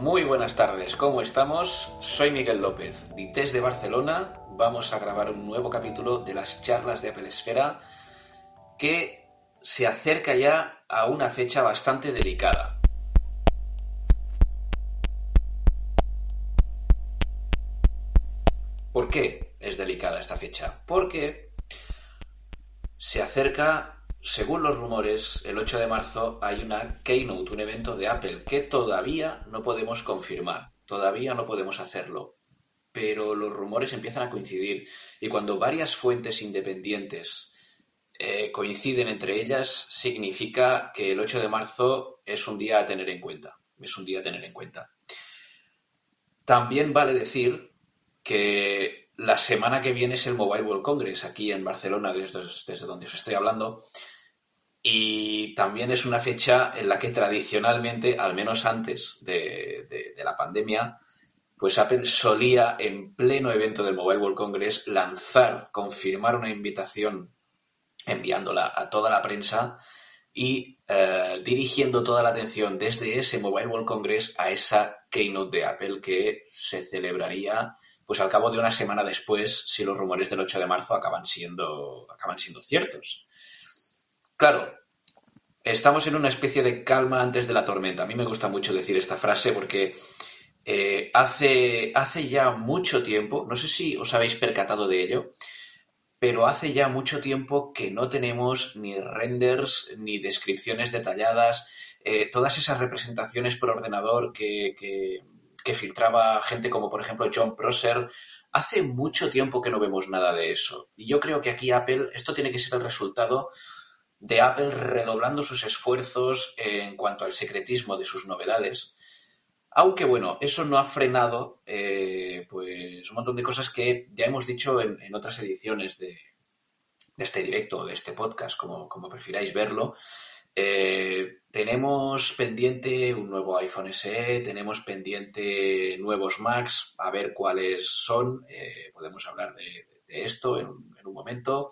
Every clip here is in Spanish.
Muy buenas tardes, ¿cómo estamos? Soy Miguel López, desde Barcelona. Vamos a grabar un nuevo capítulo de las charlas de Apple Esfera que se acerca ya a una fecha bastante delicada. ¿Por qué es delicada esta fecha? Porque se acerca según los rumores, el 8 de marzo hay una keynote, un evento de Apple que todavía no podemos confirmar, todavía no podemos hacerlo, pero los rumores empiezan a coincidir y cuando varias fuentes independientes eh, coinciden entre ellas, significa que el 8 de marzo es un día a tener en cuenta, es un día a tener en cuenta. También vale decir que la semana que viene es el Mobile World Congress aquí en Barcelona, desde, donde os estoy hablando. Y también es una fecha en la que tradicionalmente, al menos antes de, la pandemia, pues Apple solía, en pleno evento del Mobile World Congress, lanzar, confirmar una invitación enviándola a toda la prensa y eh, dirigiendo toda la atención desde ese Mobile World Congress a esa keynote de Apple que se celebraría pues al cabo de una semana después, si los rumores del 8 de marzo acaban siendo, acaban siendo ciertos. Claro, estamos en una especie de calma antes de la tormenta. A mí me gusta mucho decir esta frase porque eh, hace, hace ya mucho tiempo, no sé si os habéis percatado de ello, pero hace ya mucho tiempo que no tenemos ni renders ni descripciones detalladas, eh, todas esas representaciones por ordenador que, que filtraba gente como por ejemplo John Prosser. Hace mucho tiempo que no vemos nada de eso. Y yo creo que aquí Apple, esto tiene que ser el resultado de Apple redoblando sus esfuerzos en cuanto al secretismo de sus novedades. Aunque bueno, eso no ha frenado eh, pues un montón de cosas que ya hemos dicho en, otras ediciones de, este directo, de este podcast, como, como prefiráis verlo. Eh, tenemos pendiente un nuevo iPhone SE, tenemos pendiente nuevos Macs, a ver cuáles son. Eh, podemos hablar de, esto en un, momento.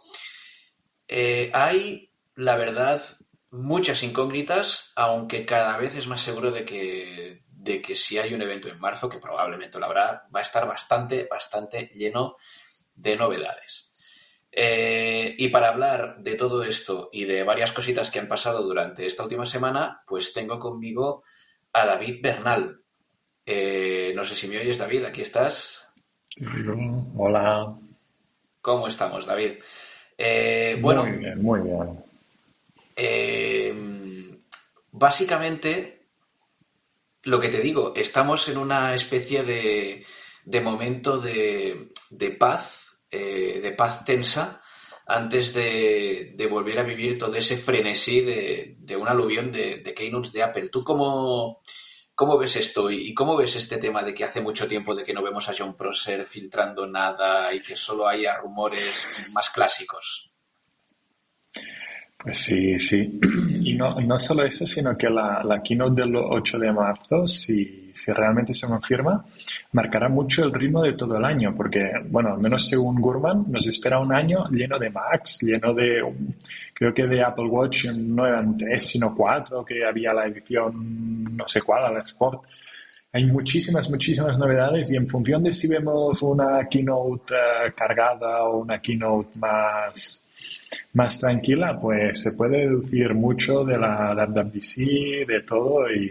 Eh, hay, la verdad, muchas incógnitas, aunque cada vez es más seguro de que, de que si hay un evento en marzo, que probablemente lo habrá, va a estar bastante, bastante lleno de novedades. Eh, y para hablar de todo esto y de varias cositas que han pasado durante esta última semana, pues tengo conmigo a David Bernal. Eh, no sé si me oyes, David, aquí estás. Hola. ¿Cómo estamos, David? Eh, bueno, muy bien, muy bien. básicamente, lo que te digo, estamos en una especie de, de momento de, de paz eh, de paz tensa antes de, volver a vivir todo ese frenesí de, un aluvión de, de keynotes de Apple. ¿Tú cómo, cómo ves esto y cómo ves este tema de que hace mucho tiempo de que no vemos a John Prosser filtrando nada y que solo haya rumores más clásicos? Pues sí, sí. Y no, no solo eso, sino que la, la keynote del 8 de marzo, si si realmente se confirma, marcará mucho el ritmo de todo el año, porque, bueno, al menos según Gurman, nos espera un año lleno de Macs, lleno de, creo que de Apple Watch no eran tres, sino cuatro, que había la edición no sé cuál, la Sport. Hay muchísimas, muchísimas novedades y en función de si vemos una keynote eh, cargada o una keynote más, más tranquila, pues se puede deducir mucho de la WWDC, de todo y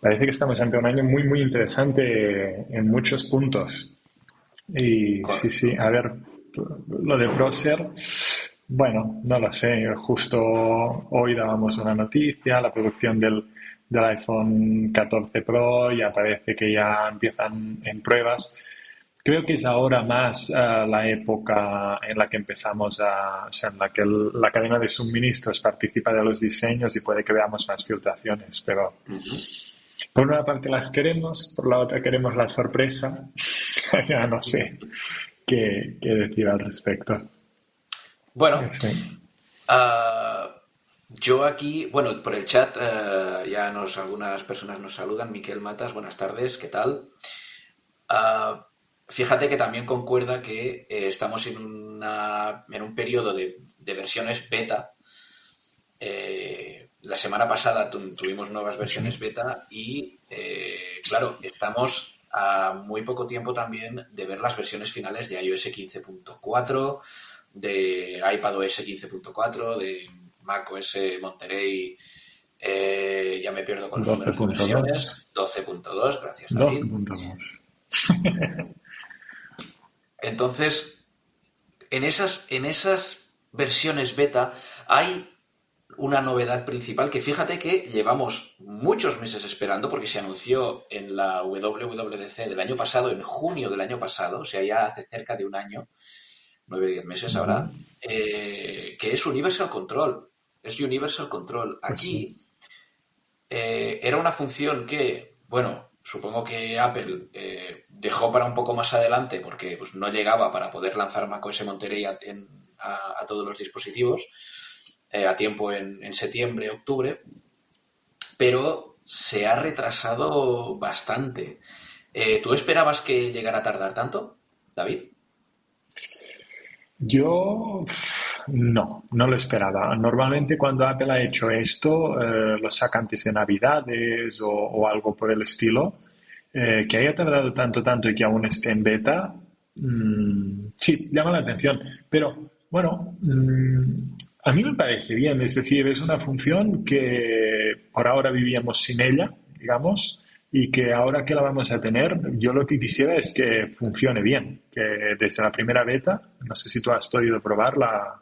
parece que estamos ante un año muy, muy interesante en muchos puntos. Y sí, sí, a ver, lo de Procer, bueno, no lo sé, justo hoy dábamos una noticia, la producción del, del iPhone 14 Pro, ya parece que ya empiezan en pruebas. Creo que es ahora más eh, la época en la que empezamos a, o sea, en la que la cadena de suministros participa de los diseños y puede que veamos más filtraciones, pero por una parte las queremos, por la otra queremos la sorpresa. ya no sé qué, decir al respecto. Bueno, ah, yo aquí, bueno, por el chat ah, ya nos algunas personas nos saludan. Miquel Matas, buenas tardes, ¿qué tal? Ah, fíjate que también concuerda que eh, estamos en, una, en un periodo de, de versiones beta. Eh, la semana pasada tuvimos nuevas versiones beta y, eh, claro, estamos a muy poco tiempo también de ver las versiones finales de iOS 15.4, de iPadOS 15.4, de macOS Monterey. Eh, ya me pierdo con los números de versiones. 12.2, gracias David. 12.2. Entonces, en esas, en esas versiones beta hay una novedad principal que fíjate que llevamos muchos meses esperando porque se anunció en la WWDC del año pasado, en junio del año pasado, o sea, ya hace cerca de un año, nueve o diez meses ahora, eh, que es Universal Control. Es Universal Control. Pues Aquí eh, era una función que, bueno, supongo que Apple eh, dejó para un poco más adelante porque pues, no llegaba para poder lanzar macOS Monterey a, a todos los dispositivos eh, a tiempo en, septiembre, octubre, pero se ha retrasado bastante. Eh, ¿Tú esperabas que llegara a tardar tanto, David? Yo no, no lo esperaba. Normalmente cuando Apple ha hecho esto, eh, lo saca antes de Navidades o, algo por el estilo. que haya tardado tanto, tanto y que aún esté en beta, mm, sí, llama la atención. Pero bueno, mm, a mí me parece bien, es decir, es una función que por ahora vivíamos sin ella, digamos, y que ahora que la vamos a tener, yo lo que quisiera es que funcione bien, que desde la primera beta, no sé si tú has podido probar la,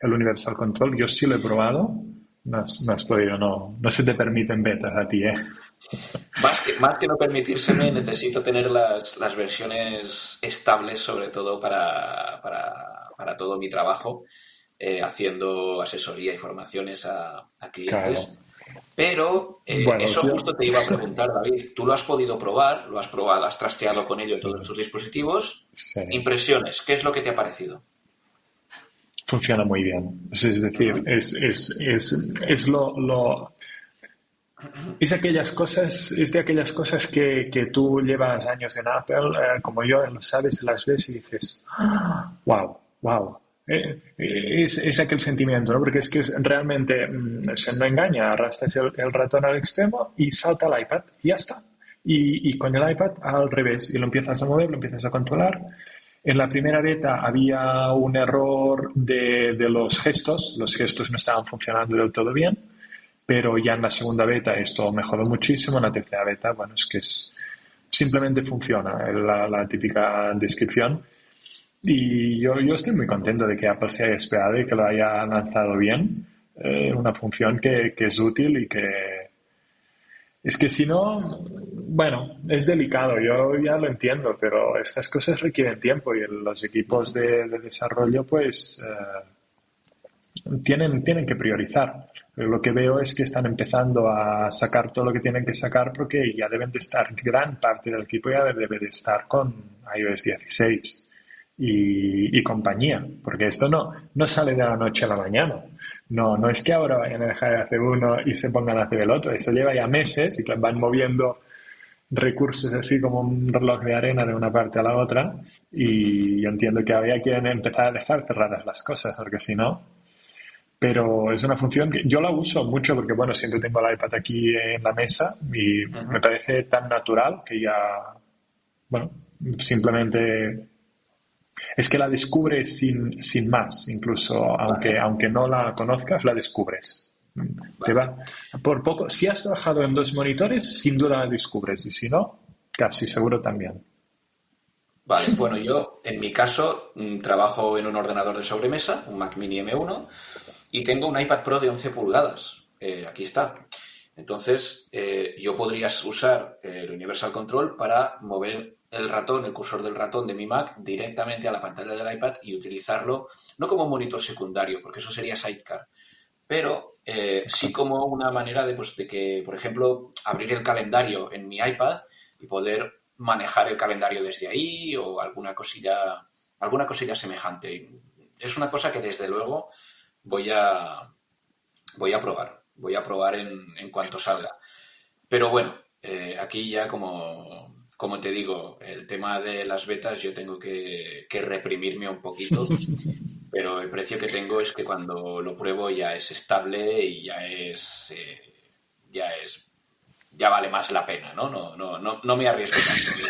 el Universal Control, yo sí lo he probado, no has, podido, no, no se te permiten betas a ti, ¿eh? Más que, más que no permitírseme, necesito tener las, las versiones estables, sobre todo para, para, para todo mi trabajo. Eh, haciendo asesoría y formaciones a, clientes. Pero eh, eso justo te iba a preguntar, David. Tú lo has podido probar, lo has probado, has trasteado con ello todos tus dispositivos. Impresiones, ¿qué es lo que te ha parecido? Funciona muy bien. Es, decir, es, es, es, es lo, Es aquellas cosas, es de aquellas cosas que, que tú llevas años en Apple, eh, como yo, lo sabes, las ves y dices, wow, wow, eh, eh, es, es, aquel sentimiento, ¿no? Porque es que realmente mm, se no engaña, arrastras el, ratón al extremo y salta el iPad y ya está. Y, y, con el iPad al revés, y lo empiezas a mover, lo empiezas a controlar. En la primera beta había un error de, de los gestos, los gestos no estaban funcionando del todo bien, pero ya en la segunda beta esto mejoró muchísimo, en la tercera beta, bueno, es que es, simplemente funciona la, la típica descripción y yo, yo estoy muy contento de que Apple se haya esperado y que lo haya lanzado bien. Eh, una función que, que, es útil y que... Es que si no, bueno, es delicado, yo ya lo entiendo, pero estas cosas requieren tiempo y los equipos de, desarrollo pues eh, tienen, tienen que priorizar. Pero lo que veo es que están empezando a sacar todo lo que tienen que sacar porque ya deben de estar, gran parte del equipo ya debe de estar con iOS 16 y, compañía, porque esto no, no sale de la noche a la mañana. No, no es que ahora vayan a dejar de hacer uno y se pongan a hacer el otro. Eso lleva ya meses y que van moviendo recursos así como un reloj de arena de una parte a la otra. Y yo entiendo que ahora quieren empezar a dejar cerradas las cosas, porque si no. Pero es una función que yo la uso mucho porque, bueno, siempre tengo el iPad aquí en la mesa y me parece tan natural que ya, bueno, simplemente es que la descubres sin, sin más, incluso aunque, aunque no la conozcas, la descubres. Te va. Por poco, si has trabajado en dos monitores, sin duda la descubres, y si no, casi seguro también. Vale, bueno, yo en mi caso mm, trabajo en un ordenador de sobremesa, un Mac Mini M1, y tengo un iPad Pro de 11 pulgadas. Eh, aquí está. Entonces, eh, yo podría usar el Universal Control para mover el ratón, el cursor del ratón de mi Mac directamente a la pantalla del iPad y utilizarlo no como monitor secundario, porque eso sería Sidecar, pero eh, sí como una manera de, pues, de que, por ejemplo, abrir el calendario en mi iPad y poder manejar el calendario desde ahí o alguna cosilla, alguna cosilla semejante. Es una cosa que desde luego voy a, voy a probar, voy a probar en, en cuanto salga. Pero bueno, eh, aquí ya como como te digo, el tema de las betas yo tengo que, reprimirme un poquito, pero el precio que tengo es que cuando lo pruebo ya es estable y ya es, eh, ya es, ya vale más la pena, ¿no? No, no, no, no me arriesgo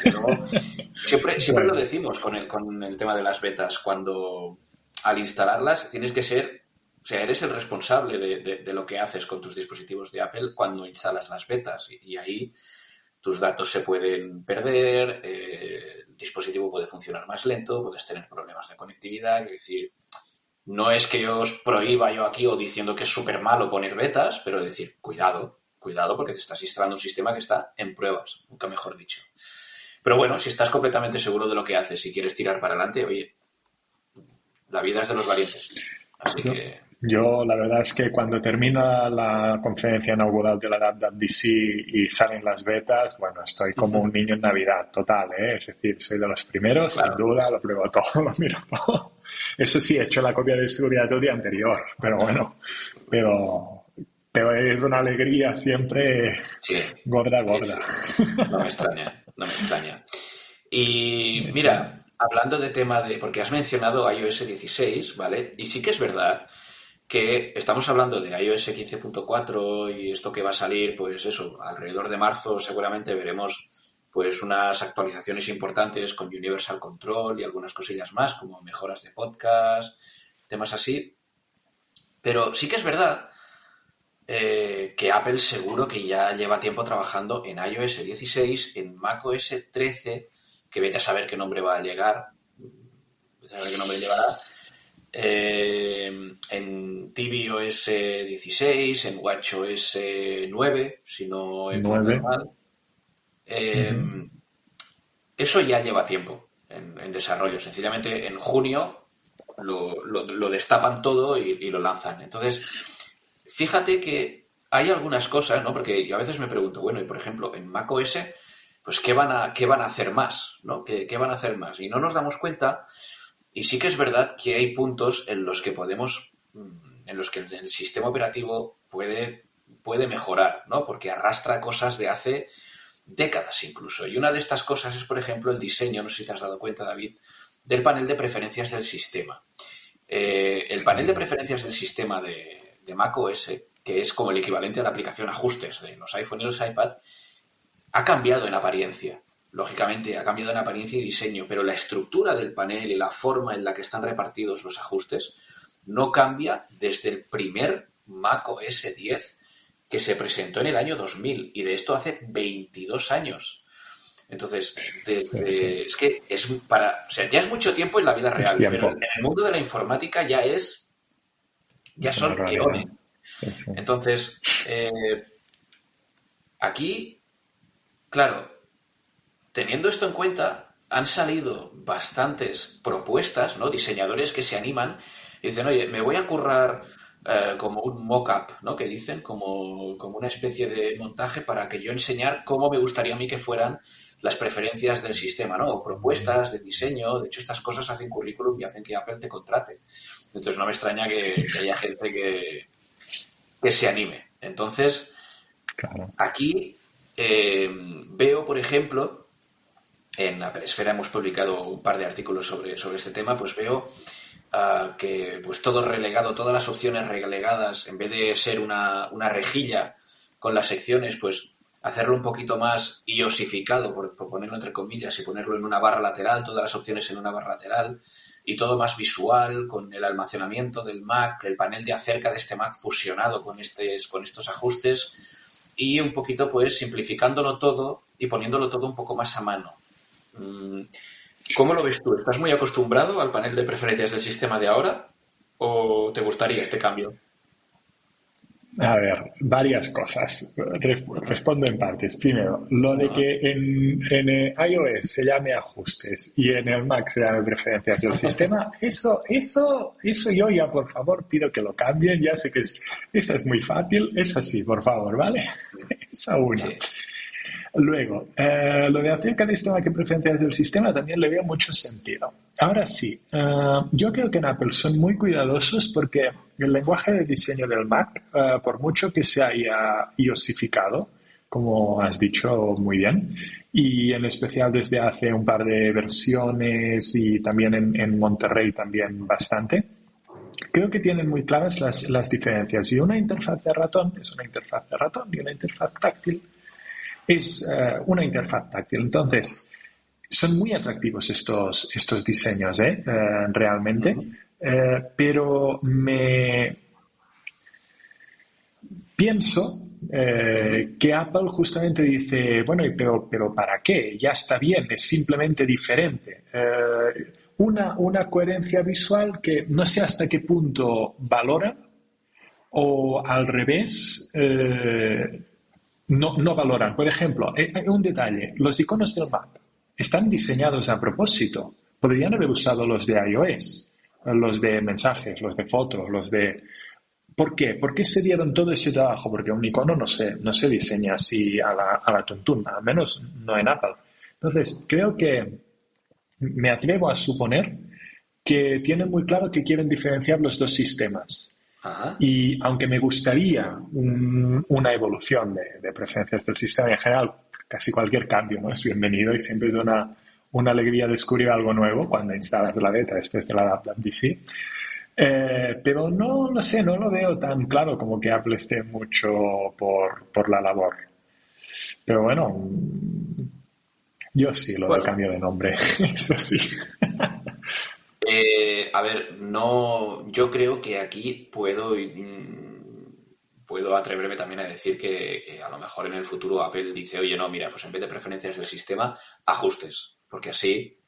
tanto. siempre, siempre lo decimos con el, con el tema de las betas, cuando al instalarlas tienes que ser, o sea, eres el responsable de, lo que haces con tus dispositivos de Apple cuando instalas las betas y ahí tus datos se pueden perder, eh, el dispositivo puede funcionar más lento, puedes tener problemas de conectividad, es decir, no es que yo os prohíba yo aquí o diciendo que es súper malo poner betas, pero decir, cuidado, cuidado porque te estás instalando un sistema que está en pruebas, nunca mejor dicho. Pero bueno, si estás completamente seguro de lo que haces y quieres tirar para adelante, oye, la vida es de los valientes. Así que yo la verdad es que cuando termina la conferencia inaugural de la WWDC y salen las betas, bueno, estoy como un niño en Navidad, total, ¿eh? Es decir, soy de los primeros, sin duda, lo pruebo todo, lo miro todo. Eso sí, he hecho la copia de seguridad el día anterior, pero bueno, pero, pero es una alegría siempre gorda, gorda. No me extraña, no me extraña. Y mira, hablando de tema de, porque has mencionado iOS 16, ¿vale? Y sí que es verdad que estamos hablando de iOS 15.4 y esto que va a salir, pues eso, alrededor de marzo seguramente veremos pues unas actualizaciones importantes con Universal Control y algunas cosillas más, como mejoras de podcast, temas así. Pero sí que es verdad eh, que Apple seguro que ya lleva tiempo trabajando en iOS 16, en macOS 13, que vete a saber qué nombre va a llegar, vete a saber qué nombre llevará, eh, en tvOS 16, en WatchOS 9, si no he mal. Eh, eso ya lleva tiempo en, desarrollo. Sencillamente en junio lo, destapan todo y, lo lanzan. Entonces, fíjate que hay algunas cosas, ¿no? Porque yo a veces me pregunto, bueno, y por ejemplo, en macOS, pues ¿qué van a, qué van a hacer más? ¿no? ¿Qué, ¿Qué van a hacer más? Y no nos damos cuenta y sí que es verdad que hay puntos en los que podemos, mm, en los que el sistema operativo puede, puede mejorar, ¿no? Porque arrastra cosas de hace décadas incluso. Y una de estas cosas es, por ejemplo, el diseño, no sé si te has dado cuenta, David, del panel de preferencias del sistema. Eh, el panel de preferencias del sistema de, de macOS, que es como el equivalente a la aplicación ajustes de los iPhone y los iPad, ha cambiado en apariencia lógicamente ha cambiado en apariencia y diseño, pero la estructura del panel y la forma en la que están repartidos los ajustes no cambia desde el primer Mac OS 10 que se presentó en el año 2000 y de esto hace 22 años. Entonces, es que es para, o sea, ya es mucho tiempo en la vida real, pero en el mundo de la informática ya es, ya son eones. Entonces, eh, aquí, claro, Teniendo esto en cuenta, han salido bastantes propuestas, ¿no? Diseñadores que se animan y dicen, oye, me voy a currar eh, como un mock-up, ¿no? Que dicen, como, como una especie de montaje para que yo enseñar cómo me gustaría a mí que fueran las preferencias del sistema, ¿no? O propuestas de diseño. De hecho, estas cosas hacen currículum y hacen que Apple te contrate. Entonces, no me extraña que, haya gente que, que, se anime. Entonces, aquí eh, veo, por ejemplo, en Apple Esfera hemos publicado un par de artículos sobre, sobre este tema, pues veo ah, que pues todo relegado, todas las opciones relegadas, en vez de ser una, rejilla con las secciones, pues hacerlo un poquito más iosificado, por, ponerlo entre comillas, y ponerlo en una barra lateral, todas las opciones en una barra lateral, y todo más visual, con el almacenamiento del Mac, el panel de acerca de este Mac fusionado con, este, con estos ajustes, y un poquito pues simplificándolo todo y poniéndolo todo un poco más a mano. Mm, ¿Cómo lo ves tú? ¿Estás muy acostumbrado al panel de preferencias del sistema de ahora o te gustaría este cambio? A ver, varias cosas. Respondo en partes. Primero, lo de que en, en, iOS se llame ajustes y en el Mac se llame preferencias del sistema, eso, eso, eso yo ya por favor pido que lo cambien. Ya sé que es, eso es muy fácil. Es así, por favor, ¿vale? Esa una. Luego, eh, lo de acerca de esto que preferencias del sistema también le veo mucho sentido. Ahora sí, eh, yo creo que en Apple son muy cuidadosos porque el lenguaje de diseño del Mac, eh, por mucho que se haya iosificado, como has dicho muy bien, y en especial desde hace un par de versiones y también en, Monterrey también bastante. Creo que tienen muy claras las, las diferencias y una interfaz de ratón es una interfaz de ratón y una interfaz táctil es eh, una interfaz táctil. Entonces, son muy atractivos estos, estos diseños, ¿eh? Eh, realmente, pero me pienso que Apple justamente dice, bueno, pero, pero ¿para qué? Ya está bien, es simplemente diferente. una, una coherencia visual que no sé hasta qué punto valora o al revés no, no valoran. Por ejemplo, hay un detalle, los iconos del Mac están diseñados a propósito. Podrían haber usado los de iOS, los de mensajes, los de fotos, los de... ¿Por qué? ¿Por qué se dieron todo ese trabajo? Porque un icono no se, no se diseña así a la, a la al menos no en Apple. Entonces, creo que me atrevo a suponer que tienen muy claro que quieren diferenciar los dos sistemas. Y aunque me gustaría una evolución de, preferencias del sistema en general, casi cualquier cambio ¿no? es bienvenido y siempre es una, una alegría descubrir algo nuevo cuando instalas la beta después de la DC. Eh, pero no, no sé, no lo veo tan claro como que Apple esté mucho por, por la labor. Pero bueno, yo sí lo del cambio de nombre, eso sí. Eh, a ver, no, yo creo que aquí puedo, mm, puedo atreverme también a decir que, a lo mejor en el futuro Apple dice, oye, no, mira, pues en vez de preferencias del sistema, ajustes, porque así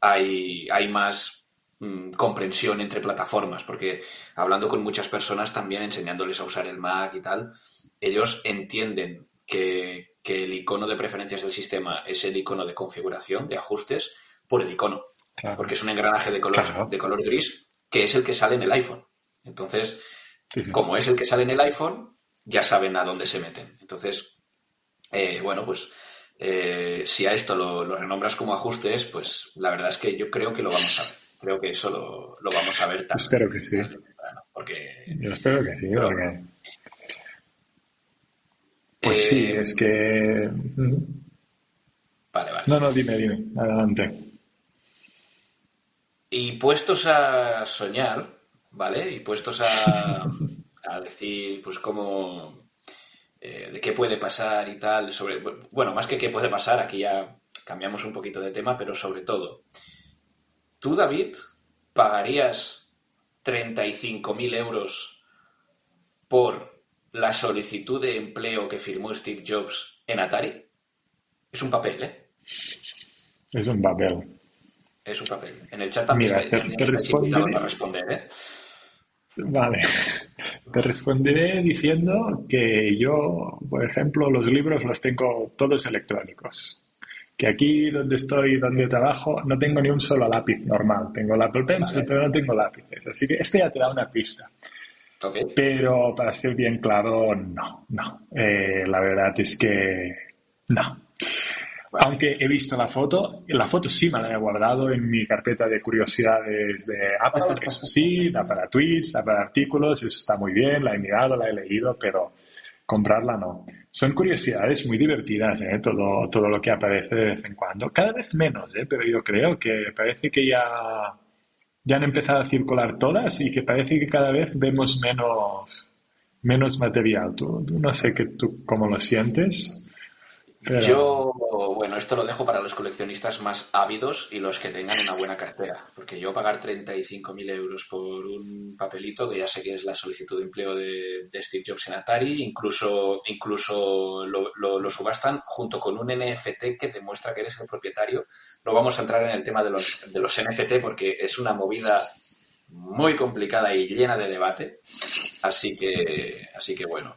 hay, hay más mm, comprensión entre plataformas, porque hablando con muchas personas también enseñándoles a usar el Mac y tal, ellos entienden que, que el icono de preferencias del sistema es el icono de configuración, de ajustes, por el icono porque es un engranaje de color, de color gris que es el que sale en el iPhone. Entonces, como es el que sale en el iPhone, ya saben a dónde se meten. Entonces, eh, bueno, pues eh, si a esto lo, renombras como ajustes, pues la verdad es que yo creo que lo vamos a ver. Creo que eso lo, vamos a ver también. Espero que sí. porque, yo espero que sí, Pues sí, eh, es que... Vale, vale. No, no, dime, dime. Adelante. Y puestos a soñar, ¿vale? Y puestos a, decir, pues, cómo, eh, de qué puede pasar y tal, sobre, bueno, más que qué puede pasar, aquí ya cambiamos un poquito de tema, pero sobre todo, ¿tú, David, pagarías 35.000 euros por la solicitud de empleo que firmó Steve Jobs en Atari? Es un papel, ¿eh? Es un papel es un papel. En el chat también está, te, responderé... responder, ¿eh? Vale. Te responderé diciendo que yo, por ejemplo, los libros los tengo todos electrónicos. Que aquí donde estoy, donde trabajo, no tengo ni un solo lápiz normal. Tengo el Apple Pencil, pero no tengo lápices. Así que este ya te da una pista. Pero para ser bien claro, no, no. Eh, la verdad es que no. Aunque he visto la foto, la foto sí me la he guardado en mi carpeta de curiosidades de Apple, eso sí, da para tweets, da para artículos, está muy bien, la he mirado, la he leído, pero comprarla no. Son curiosidades muy divertidas, ¿eh? todo, todo lo que aparece de vez en cuando. Cada vez menos, ¿eh? pero yo creo que parece que ya, ya han empezado a circular todas y que parece que cada vez vemos menos, menos material. Tú, no sé que tú cómo lo sientes. Yo, bueno, esto lo dejo para los coleccionistas más ávidos y los que tengan una buena cartera, porque yo pagar 35.000 euros por un papelito, que ya sé que es la solicitud de empleo de, Steve Jobs en Atari, incluso, incluso lo, subastan junto con un NFT que demuestra que eres el propietario. No vamos a entrar en el tema de los, de los NFT porque es una movida muy complicada y llena de debate, así que, así que bueno,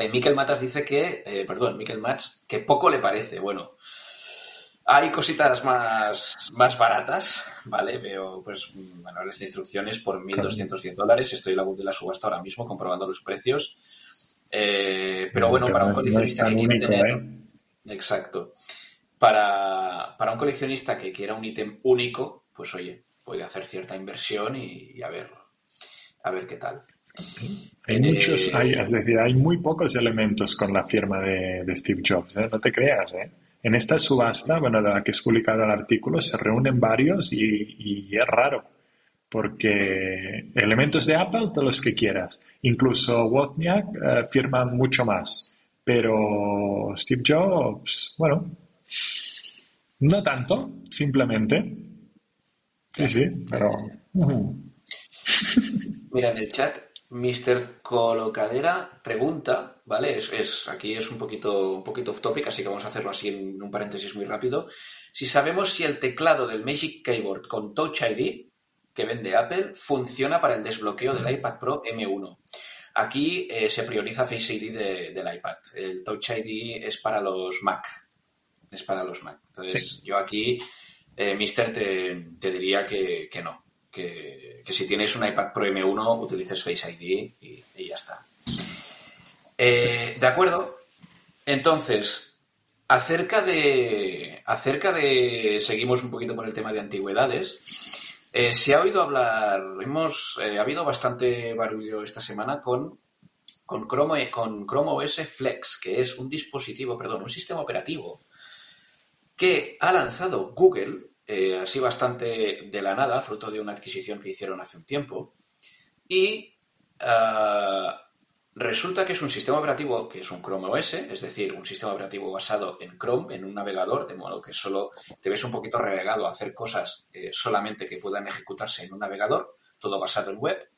eh, Miquel Matas dice que, eh, perdón, Miquel Mats, que poco le parece. Bueno, hay cositas más, más baratas, ¿vale? Veo, pues, manuales de instrucciones por 1.210 dólares. Estoy en la web de la subasta ahora mismo comprobando los precios. Eh, pero bueno, para un coleccionista que quiere tener... Exacto. Para, un coleccionista que quiera un ítem único, pues oye, puede hacer cierta inversión y, y a ver, a ver qué tal. Hay muchos, hay, es decir, hay muy pocos elementos con la firma de, Steve Jobs, ¿eh? no te creas. ¿eh? En esta subasta, bueno, de la que es publicado el artículo, se reúnen varios y, es raro, porque elementos de Apple, todos los que quieras. Incluso Wozniak eh, firma mucho más, pero Steve Jobs, bueno, no tanto, simplemente. Sí, sí, pero... Mira, en el chat Mr. Colocadera pregunta, ¿vale? Es, aquí es un poquito, un poquito off topic, así que vamos a hacerlo así en un paréntesis muy rápido. Si sabemos si el teclado del Magic Keyboard con Touch ID que vende Apple funciona para el desbloqueo del iPad Pro M1. Aquí eh, se prioriza Face ID del iPad. El Touch ID es para los Mac. Es para los Mac. Entonces, yo aquí, eh, Mister, te, te diría que, que no que, si tienes un iPad Pro M1 utilices Face ID y, ya está. Eh, de acuerdo. Entonces, acerca de, acerca de, seguimos un poquito por el tema de antigüedades. Eh, se ha oído hablar, hemos, eh, ha habido bastante barullo esta semana con, con, Chrome, con Chrome OS Flex, que es un dispositivo, perdón, un sistema operativo que ha lanzado Google eh, así bastante de la nada, fruto de una adquisición que hicieron hace un tiempo. Y ah, resulta que es un sistema operativo que es un Chrome OS, es decir, un sistema operativo basado en Chrome, en un navegador, de modo que solo te ves un poquito relegado a hacer cosas eh, solamente que puedan ejecutarse en un navegador, todo basado en web.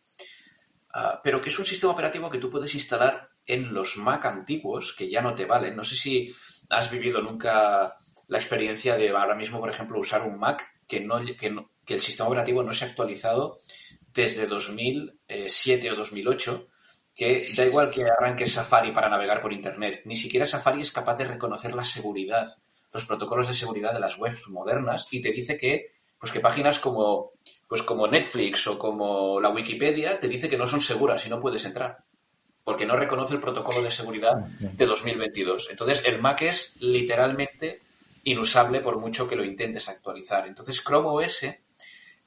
Ah, pero que es un sistema operativo que tú puedes instalar en los Mac antiguos, que ya no te valen. No sé si has vivido nunca la experiencia de ahora mismo, por ejemplo, usar un Mac que, no, que, el sistema operativo no se ha actualizado desde 2007 o 2008, que da igual que arranque Safari para navegar por Internet, ni siquiera Safari es capaz de reconocer la seguridad, los protocolos de seguridad de las webs modernas y te dice que, pues que páginas como, pues como Netflix o como la Wikipedia te dice que no son seguras y no puedes entrar porque no reconoce el protocolo de seguridad de 2022. Entonces, el Mac es literalmente inusable por mucho que lo intentes actualizar. Entonces Chrome OS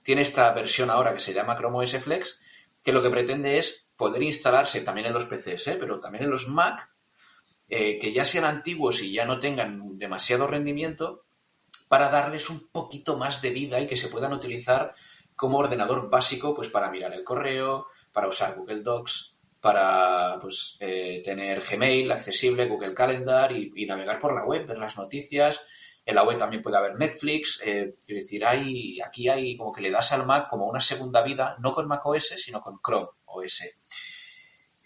tiene esta versión ahora que se llama Chrome OS Flex, que lo que pretende es poder instalarse también en los PCs, ¿eh? pero también en los Mac, eh, que ya sean antiguos y ya no tengan demasiado rendimiento, para darles un poquito más de vida y que se puedan utilizar como ordenador básico pues para mirar el correo, para usar Google Docs, para pues, eh, tener Gmail accesible, Google Calendar y, y, navegar por la web, ver las noticias, en la web también puede haber Netflix. Eh, quiero decir, hay, aquí hay como que le das al Mac como una segunda vida, no con Mac OS, sino con Chrome OS.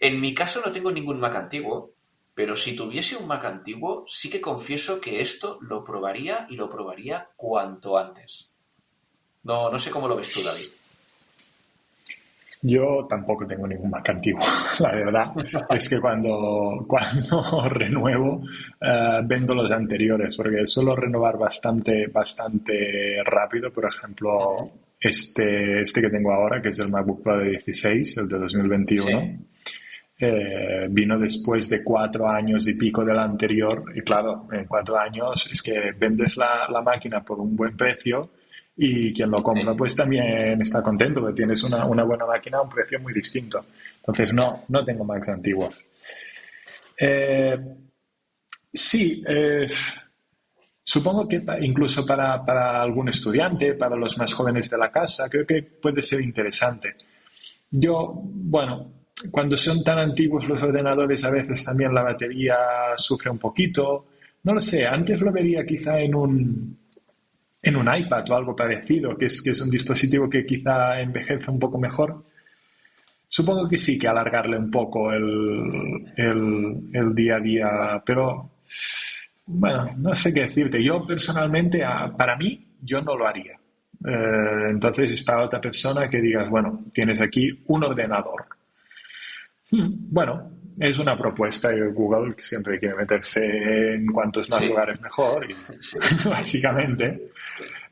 En mi caso no tengo ningún Mac antiguo, pero si tuviese un Mac antiguo, sí que confieso que esto lo probaría y lo probaría cuanto antes. No, no sé cómo lo ves tú, David. Yo tampoco tengo ningún Mac antiguo, la verdad. es que cuando, cuando renuevo, eh, vendo los anteriores, porque suelo renovar bastante, bastante rápido. Por ejemplo, este, este que tengo ahora, que es el MacBook Pro de 16, el de 2021. Eh, vino después de cuatro años y pico del anterior y claro, en cuatro años es que vendes la, la máquina por un buen precio y quien lo compra pues también está contento porque tienes una, una, buena máquina a un precio muy distinto. Entonces no, no tengo Macs antiguos. Eh, sí, eh, supongo que incluso para, para, algún estudiante, para los más jóvenes de la casa, creo que puede ser interesante. Yo, bueno, cuando son tan antiguos los ordenadores a veces también la batería sufre un poquito. No lo sé, antes lo vería quizá en un, en un iPad o algo parecido, que es, que es un dispositivo que quizá envejece un poco mejor. Supongo que sí, que alargarle un poco el, el, día a día, pero bueno, no sé qué decirte. Yo personalmente, para mí, yo no lo haría. Eh, entonces es para otra persona que digas, bueno, tienes aquí un ordenador. Hmm, bueno, es una propuesta y Google siempre quiere meterse en cuantos más lugares mejor, básicamente.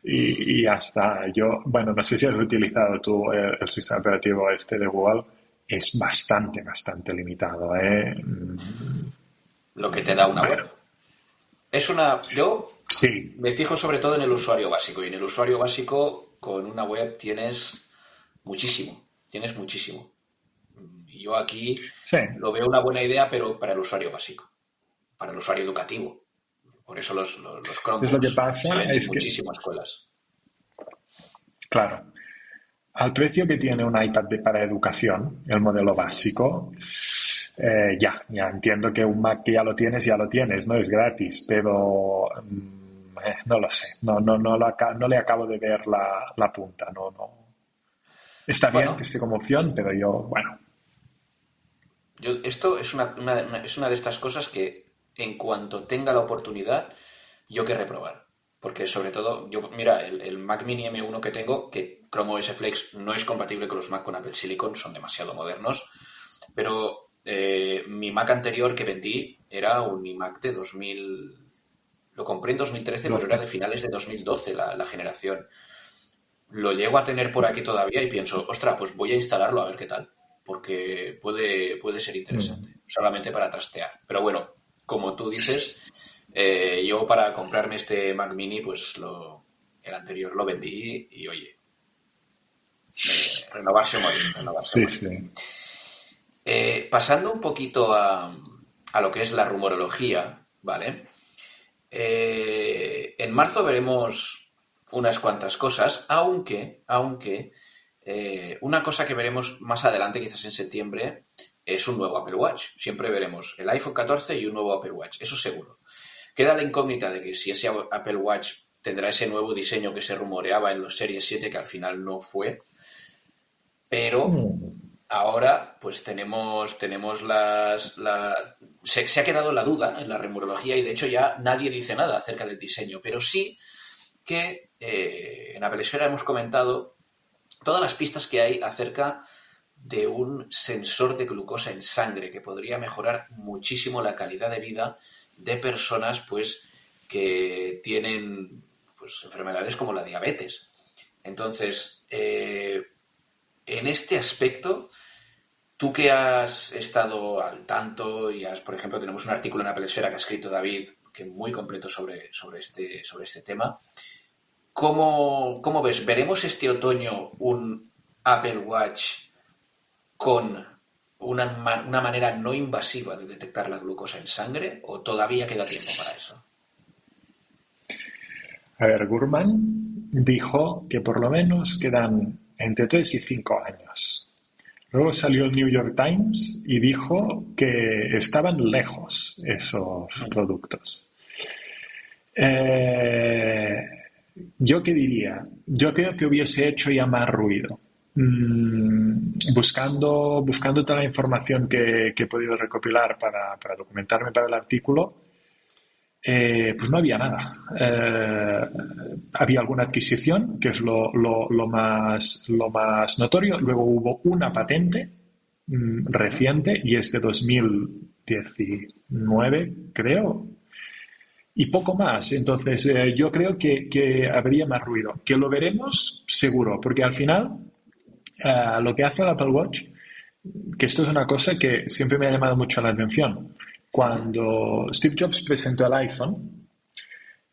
Y, hasta yo, bueno, no sé si has utilizado tú el, sistema operativo este de Google, es bastante, bastante limitado. ¿eh? Lo que te da una web. Es una. Yo sí. me fijo sobre todo en el usuario básico. Y en el usuario básico, con una web tienes muchísimo. Tienes muchísimo. Yo aquí lo veo una buena idea, pero para el usuario básico, para el usuario educativo. Por eso los, los, los Chromebooks es lo que pasa en muchísimas escuelas. Claro. Al precio que tiene un iPad para educación, el modelo básico, eh, ya, ya entiendo que un Mac que ya lo tienes, ya lo tienes, no es gratis, pero mm, eh, no lo sé, no, no, no, no le acabo de ver la, la punta, no, no. Está bien que esté como opción, pero yo, bueno. Yo, esto es una, es una de estas cosas que en cuanto tenga la oportunidad, yo que reprobar. Porque sobre todo, yo, mira, el, Mac Mini M1 que tengo, que Chrome OS Flex no es compatible con los Mac con Apple Silicon, son demasiado modernos, pero eh, mi Mac anterior que vendí era un iMac de 2000, lo compré en 2013, pero era de finales de 2012 la, la generación. Lo llego a tener por aquí todavía y pienso, ostra, pues voy a instalarlo a ver qué tal, porque puede, puede ser interesante, mm. solamente para trastear. Pero bueno, como tú dices, eh, yo para comprarme este Mac Mini, pues lo, el anterior lo vendí y oye, renovarse o morir, renovarse sí, Sí. Eh, pasando un poquito a, a, lo que es la rumorología, ¿vale? Eh, en marzo veremos unas cuantas cosas, aunque, aunque una cosa que veremos más adelante, quizás en septiembre, es un nuevo Apple Watch. Siempre veremos el iPhone 14 y un nuevo Apple Watch, eso seguro. Queda la incógnita de que si ese Apple Watch tendrá ese nuevo diseño que se rumoreaba en los Series 7, que al final no fue. Pero mm. ahora, pues tenemos, tenemos las. Se, ha quedado la duda en la rumorología y de hecho ya nadie dice nada acerca del diseño. Pero sí que eh, en Apple Esfera hemos comentado todas las pistas que hay acerca de un sensor de glucosa en sangre que podría mejorar muchísimo la calidad de vida de personas pues que tienen pues, enfermedades como la diabetes. Entonces, eh, en este aspecto, tú que has estado al tanto y has, por ejemplo, tenemos un artículo en Apple Esfera que ha escrito David, que muy completo sobre, sobre, este, sobre este tema. ¿Cómo, ¿Cómo ves? ¿Veremos este otoño un Apple Watch con una, una, manera no invasiva de detectar la glucosa en sangre o todavía queda tiempo para eso? A ver, Gurman dijo que por lo menos quedan entre 3 y 5 años. Luego salió el New York Times y dijo que estaban lejos esos productos. Eh, ¿Yo qué diría? Yo creo que hubiese hecho ya más ruido Mm, buscando, buscando toda la información que, he podido recopilar para, documentarme para el artículo, eh, pues no había nada. Eh, había alguna adquisición, que es lo, más, lo más notorio. Luego hubo una patente mm, reciente y es de 2019, creo. Y poco más. Entonces, eh, yo creo que, que habría más ruido. Que lo veremos seguro, porque al final eh, lo que hace el Apple Watch, que esto es una cosa que siempre me ha llamado mucho la atención. Cuando Steve Jobs presentó el iPhone,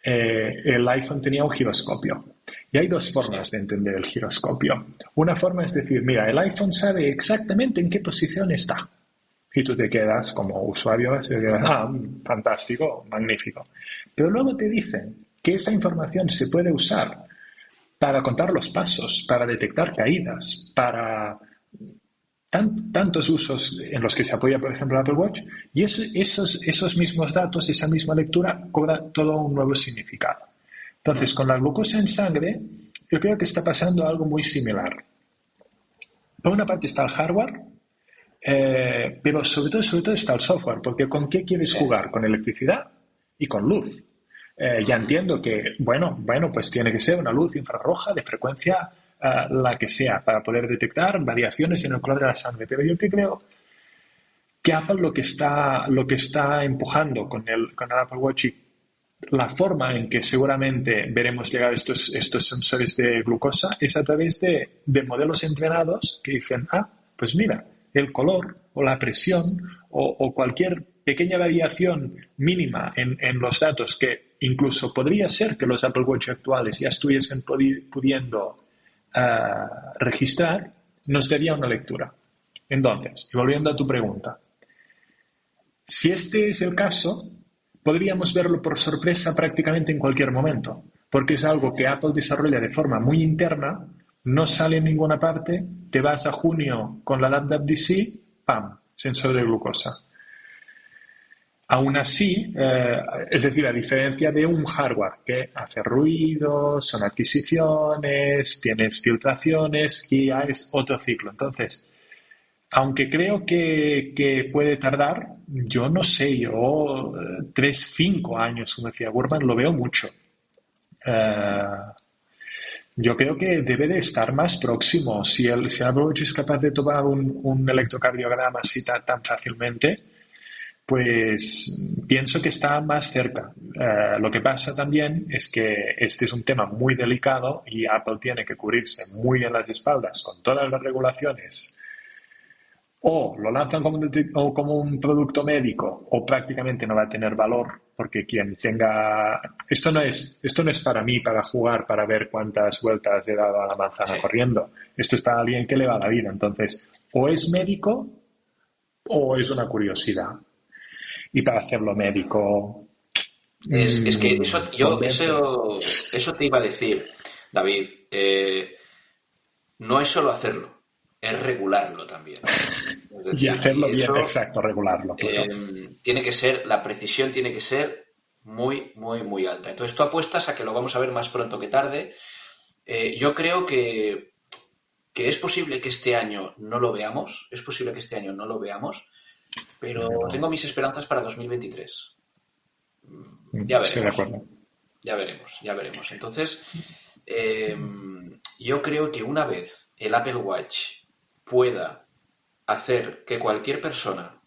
eh, el iPhone tenía un giroscopio. Y hay dos formas de entender el giroscopio. Una forma es decir, mira, el iPhone sabe exactamente en qué posición está. Y tú te quedas como usuario, ah, fantástico, magnífico. Pero luego te dicen que esa información se puede usar para contar los pasos, para detectar caídas, para tantos usos en los que se apoya, por ejemplo, Apple Watch, y esos, esos mismos datos, esa misma lectura, cobra todo un nuevo significado. Entonces, con la glucosa en sangre, yo creo que está pasando algo muy similar. Por una parte está el hardware, eh, pero sobre todo, sobre todo está el software, porque ¿con qué quieres jugar? Con electricidad y con luz. Eh, ya entiendo que, bueno, bueno, pues tiene que ser una luz infrarroja de frecuencia eh, la que sea para poder detectar variaciones en el color de la sangre. Pero yo que creo que Apple lo que está, lo que está empujando con el, con el Apple Watch y la forma en que seguramente veremos llegar estos, estos sensores de glucosa es a través de, de modelos entrenados que dicen, ah, pues mira, el color o la presión o, cualquier pequeña variación mínima en, en, los datos que incluso podría ser que los Apple Watch actuales ya estuviesen pudiendo ah, registrar, nos daría una lectura. Entonces, y volviendo a tu pregunta, si este es el caso, podríamos verlo por sorpresa prácticamente en cualquier momento, porque es algo que Apple desarrolla de forma muy interna, no sale en ninguna parte, te vas a junio con la laptop DC, ¡pam! Sensor de glucosa. Aún así, eh, es decir, a diferencia de un hardware que hace ruido, son adquisiciones, tienes filtraciones y ya es otro ciclo. Entonces, aunque creo que, puede tardar, yo no sé, yo eh, tres, cinco años, como decía Gurman, lo veo mucho. Eh, yo creo que debe de estar más próximo. Si el, si Watch es capaz de tomar un, electrocardiograma así tan, fácilmente, pues pienso que está más cerca. Eh, lo que pasa también es que este es un tema muy delicado y Apple tiene que cubrirse muy en las espaldas con todas las regulaciones o lo lanzan como un, como un producto médico o prácticamente no va a tener valor porque quien tenga esto no es esto no es para mí para jugar para ver cuántas vueltas he dado a la manzana corriendo. Esto es para alguien que le va la vida. Entonces o es médico o es una curiosidad. Y para hacerlo médico es, que eso mm, yo eso, eso te iba a decir David eh, no es solo hacerlo es regularlo también. y hacerlo bien, exacto, regularlo. Eh, tiene que ser, la precisión tiene que ser muy, muy, muy alta. Entonces tú apuestas a que lo vamos a ver más pronto que tarde. Eh, yo creo que, que es posible que este año no lo veamos, es posible que este año no lo veamos, pero tengo mis esperanzas para 2023. Mm, ya veremos. Ya veremos, ya veremos. Entonces, eh, yo creo que una vez el Apple Watch pueda hacer que cualquier persona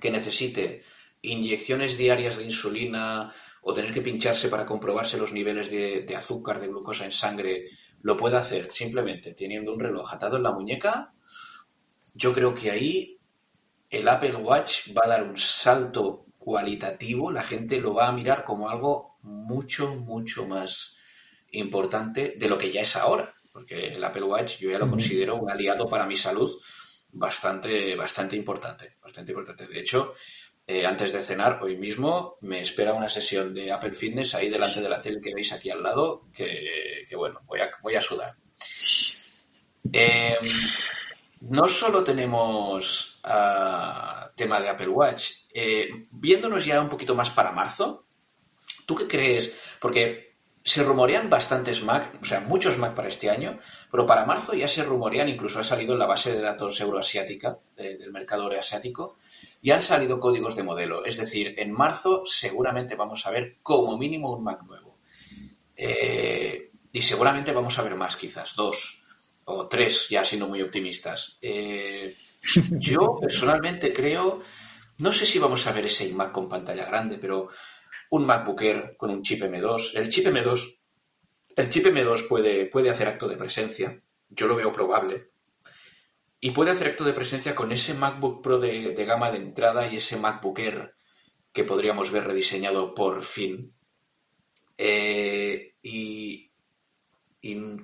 que necesite inyecciones diarias de insulina o tener que pincharse para comprobarse los niveles de, azúcar, de glucosa en sangre, lo pueda hacer simplemente teniendo un reloj atado en la muñeca, yo creo que ahí el Apple Watch va a dar un salto cualitativo, la gente lo va a mirar como algo mucho, mucho más importante de lo que ya es ahora porque el Apple Watch yo ya lo considero un aliado para mi salud bastante, bastante importante, bastante importante. De hecho, eh, antes de cenar, hoy mismo, me espera una sesión de Apple Fitness ahí delante de la tele que veis aquí al lado, que, bueno, voy a, voy a sudar. Em, no solo tenemos ah, tema de Apple Watch, eh, viéndonos ya un poquito más para marzo, ¿tú qué crees? Porque se rumorean bastantes Mac, o sea, muchos Mac para este año, pero para marzo ya se rumorean, incluso ha salido en la base de datos euroasiática, del mercado euroasiático, y han salido códigos de modelo. Es decir, en marzo seguramente vamos a ver como mínimo un Mac nuevo. Eh, y seguramente vamos a ver más, quizás, dos o tres, ya siendo muy optimistas. Eh, yo personalmente creo, no sé si vamos a ver ese iMac con pantalla grande, pero un MacBook Air con un chip M2. El chip M2, el chip M2 puede, puede hacer acto de presencia, yo lo veo probable, y puede hacer acto de presencia con ese MacBook Pro de, gama de entrada y ese MacBook Air que podríamos ver rediseñado por fin. Eh, y,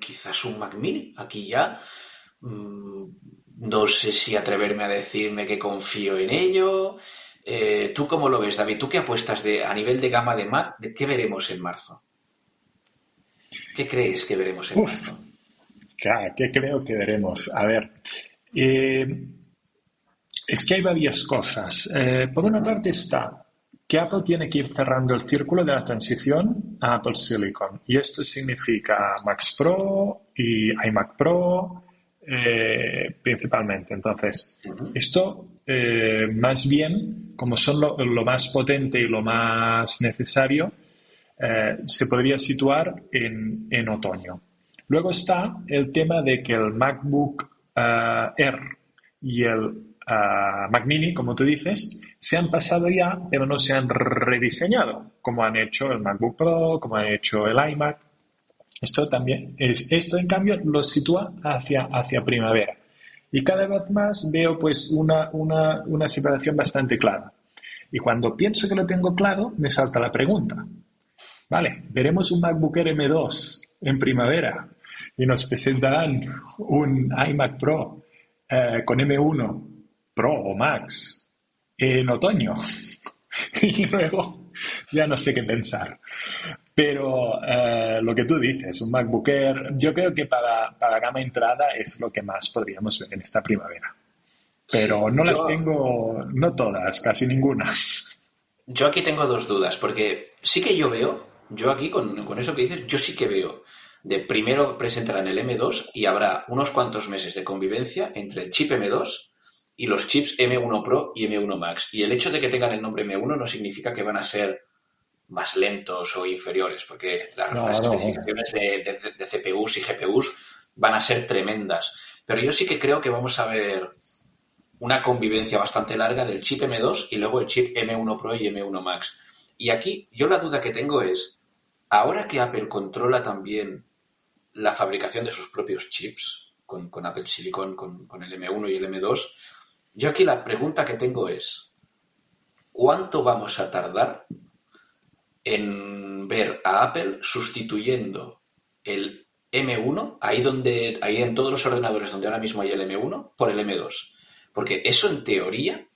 quizás un Mac Mini. Aquí ya mm, no sé si atreverme a decirme que confío en ello. Eh, ¿Tú cómo lo ves, David? ¿Tú qué apuestas de, a nivel de gama de Mac? De ¿Qué veremos en marzo? ¿Qué crees que veremos en marzo? ¿qué creo que veremos? A ver, eh, es que hay varias cosas. Eh, por una parte está que Apple tiene que ir cerrando el círculo de la transición a Apple Silicon. Y esto significa Max Pro y iMac Pro principalmente. Entonces, esto eh, más bien, como son lo, más potente y lo más necesario, eh, se podría situar en, otoño. Luego está el tema de que el MacBook eh, Air y el Mac Mini, como tú dices, se han pasado ya, pero no se han rediseñado, como han hecho el MacBook Pro, como han hecho el iMac. Esto también es, esto en cambio lo sitúa hacia, hacia primavera. Y cada vez más veo pues una, una, separación bastante clara. Y cuando pienso que lo tengo claro, me salta la pregunta. Vale, veremos un MacBook Air M2 en primavera y nos presentarán un iMac Pro eh, con M1 Pro o Max en otoño. y luego ya no sé qué pensar. Pero eh, lo que tú dices, un MacBook Air, yo creo que para, para gama entrada es lo que más podríamos ver en esta primavera. Pero no las tengo, no todas, casi ninguna. Yo aquí tengo dos dudas, porque sí que yo veo, yo aquí con, con eso que dices, yo sí que veo de primero presentarán el M2 y habrá unos cuantos meses de convivencia entre el chip M2 y los chips M1 Pro y M1 Max. Y el hecho de que tengan el nombre M1 no significa que van a ser más lentos o inferiores, porque las, especificaciones de, de, CPUs y GPUs van a ser tremendas. Pero yo sí que creo que vamos a ver una convivencia bastante larga del chip M2 y luego el chip M1 Pro y M1 Max. Y aquí yo la duda que tengo es, ahora que Apple controla también la fabricación de sus propios chips con, Apple Silicon, con, el M1 y el M2. Yo aquí la pregunta que tengo es, ¿cuánto vamos a tardar en ver a Apple sustituyendo el M1, ahí donde, ahí en todos los ordenadores donde ahora mismo hay el M1, por el M2? Porque eso en teoría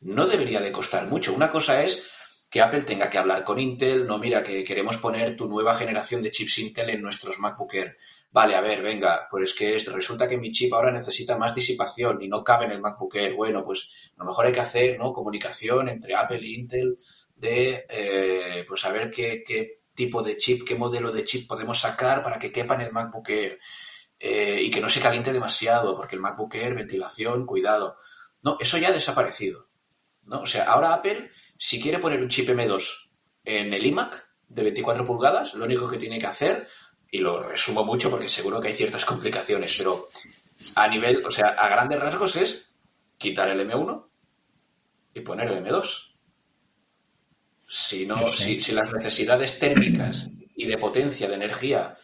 no debería de costar mucho. Una cosa es que Apple tenga que hablar con Intel, no, mira, que queremos poner tu nueva generación de chips Intel en nuestros MacBook Air. Vale, a ver, venga, pues es que resulta que mi chip ahora necesita más disipación y no cabe en el MacBook Air. Bueno, pues a lo mejor hay que hacer ¿no? comunicación entre Apple e Intel de, eh, pues a ver qué, qué, tipo de chip, qué modelo de chip podemos sacar para que quepa en el MacBook Air eh, y que no se caliente demasiado, porque el MacBook Air, ventilación, cuidado. No, eso ya ha desaparecido. ¿no? O sea, ahora Apple, si quiere poner un chip M2 en el iMac de 24 pulgadas, lo único que tiene que hacer, y lo resumo mucho porque seguro que hay ciertas complicaciones, pero a nivel, o sea, a grandes rasgos es quitar el M1 y poner el M2. Si, no, si, si las necesidades térmicas y de potencia de energía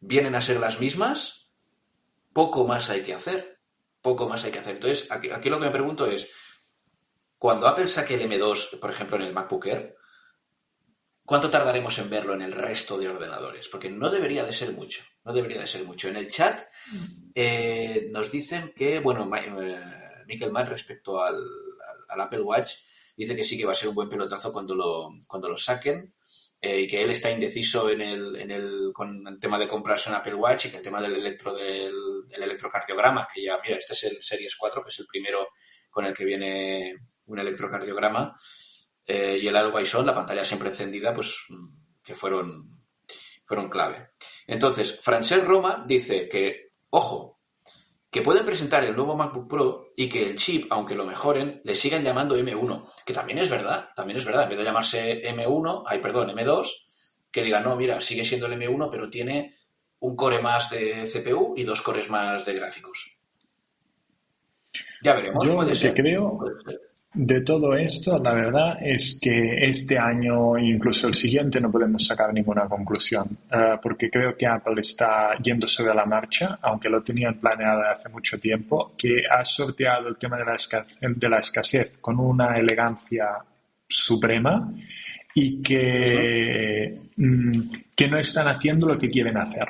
vienen a ser las mismas, poco más hay que hacer. Poco más hay que hacer. Entonces, aquí, aquí lo que me pregunto es, cuando Apple saque el M2, por ejemplo, en el MacBook Air, ¿cuánto tardaremos en verlo en el resto de ordenadores? Porque no debería de ser mucho, no debería de ser mucho. En el chat eh, nos dicen que, bueno, eh, Michael Mann respecto al, Apple Watch, dice que sí que va a ser un buen pelotazo cuando lo, cuando lo saquen. Eh, y que él está indeciso en el, en el, con el tema de comprarse un Apple Watch y que el tema del electro del electrocardiograma, que ya, mira, este es el Series 4, que es el primero con el que viene un electrocardiograma eh, y el On, la pantalla siempre encendida, pues que fueron, fueron clave. Entonces, Francesc Roma dice que, ojo, que pueden presentar el nuevo MacBook Pro y que el chip, aunque lo mejoren, le sigan llamando M1, que también es verdad, también es verdad, en vez de llamarse M1, ay, perdón, M2, que digan, no, mira, sigue siendo el M1, pero tiene un core más de CPU y dos cores más de gráficos. Ya veremos, Yo puede ser. creo, de todo esto, la verdad es que este año, incluso el siguiente, no podemos sacar ninguna conclusión, eh, porque creo que Apple está yendo sobre la marcha, aunque lo tenían planeado hace mucho tiempo, que ha sorteado el tema de la, escasez, de la escasez con una elegancia suprema y que, mm, que no están haciendo lo que quieren hacer.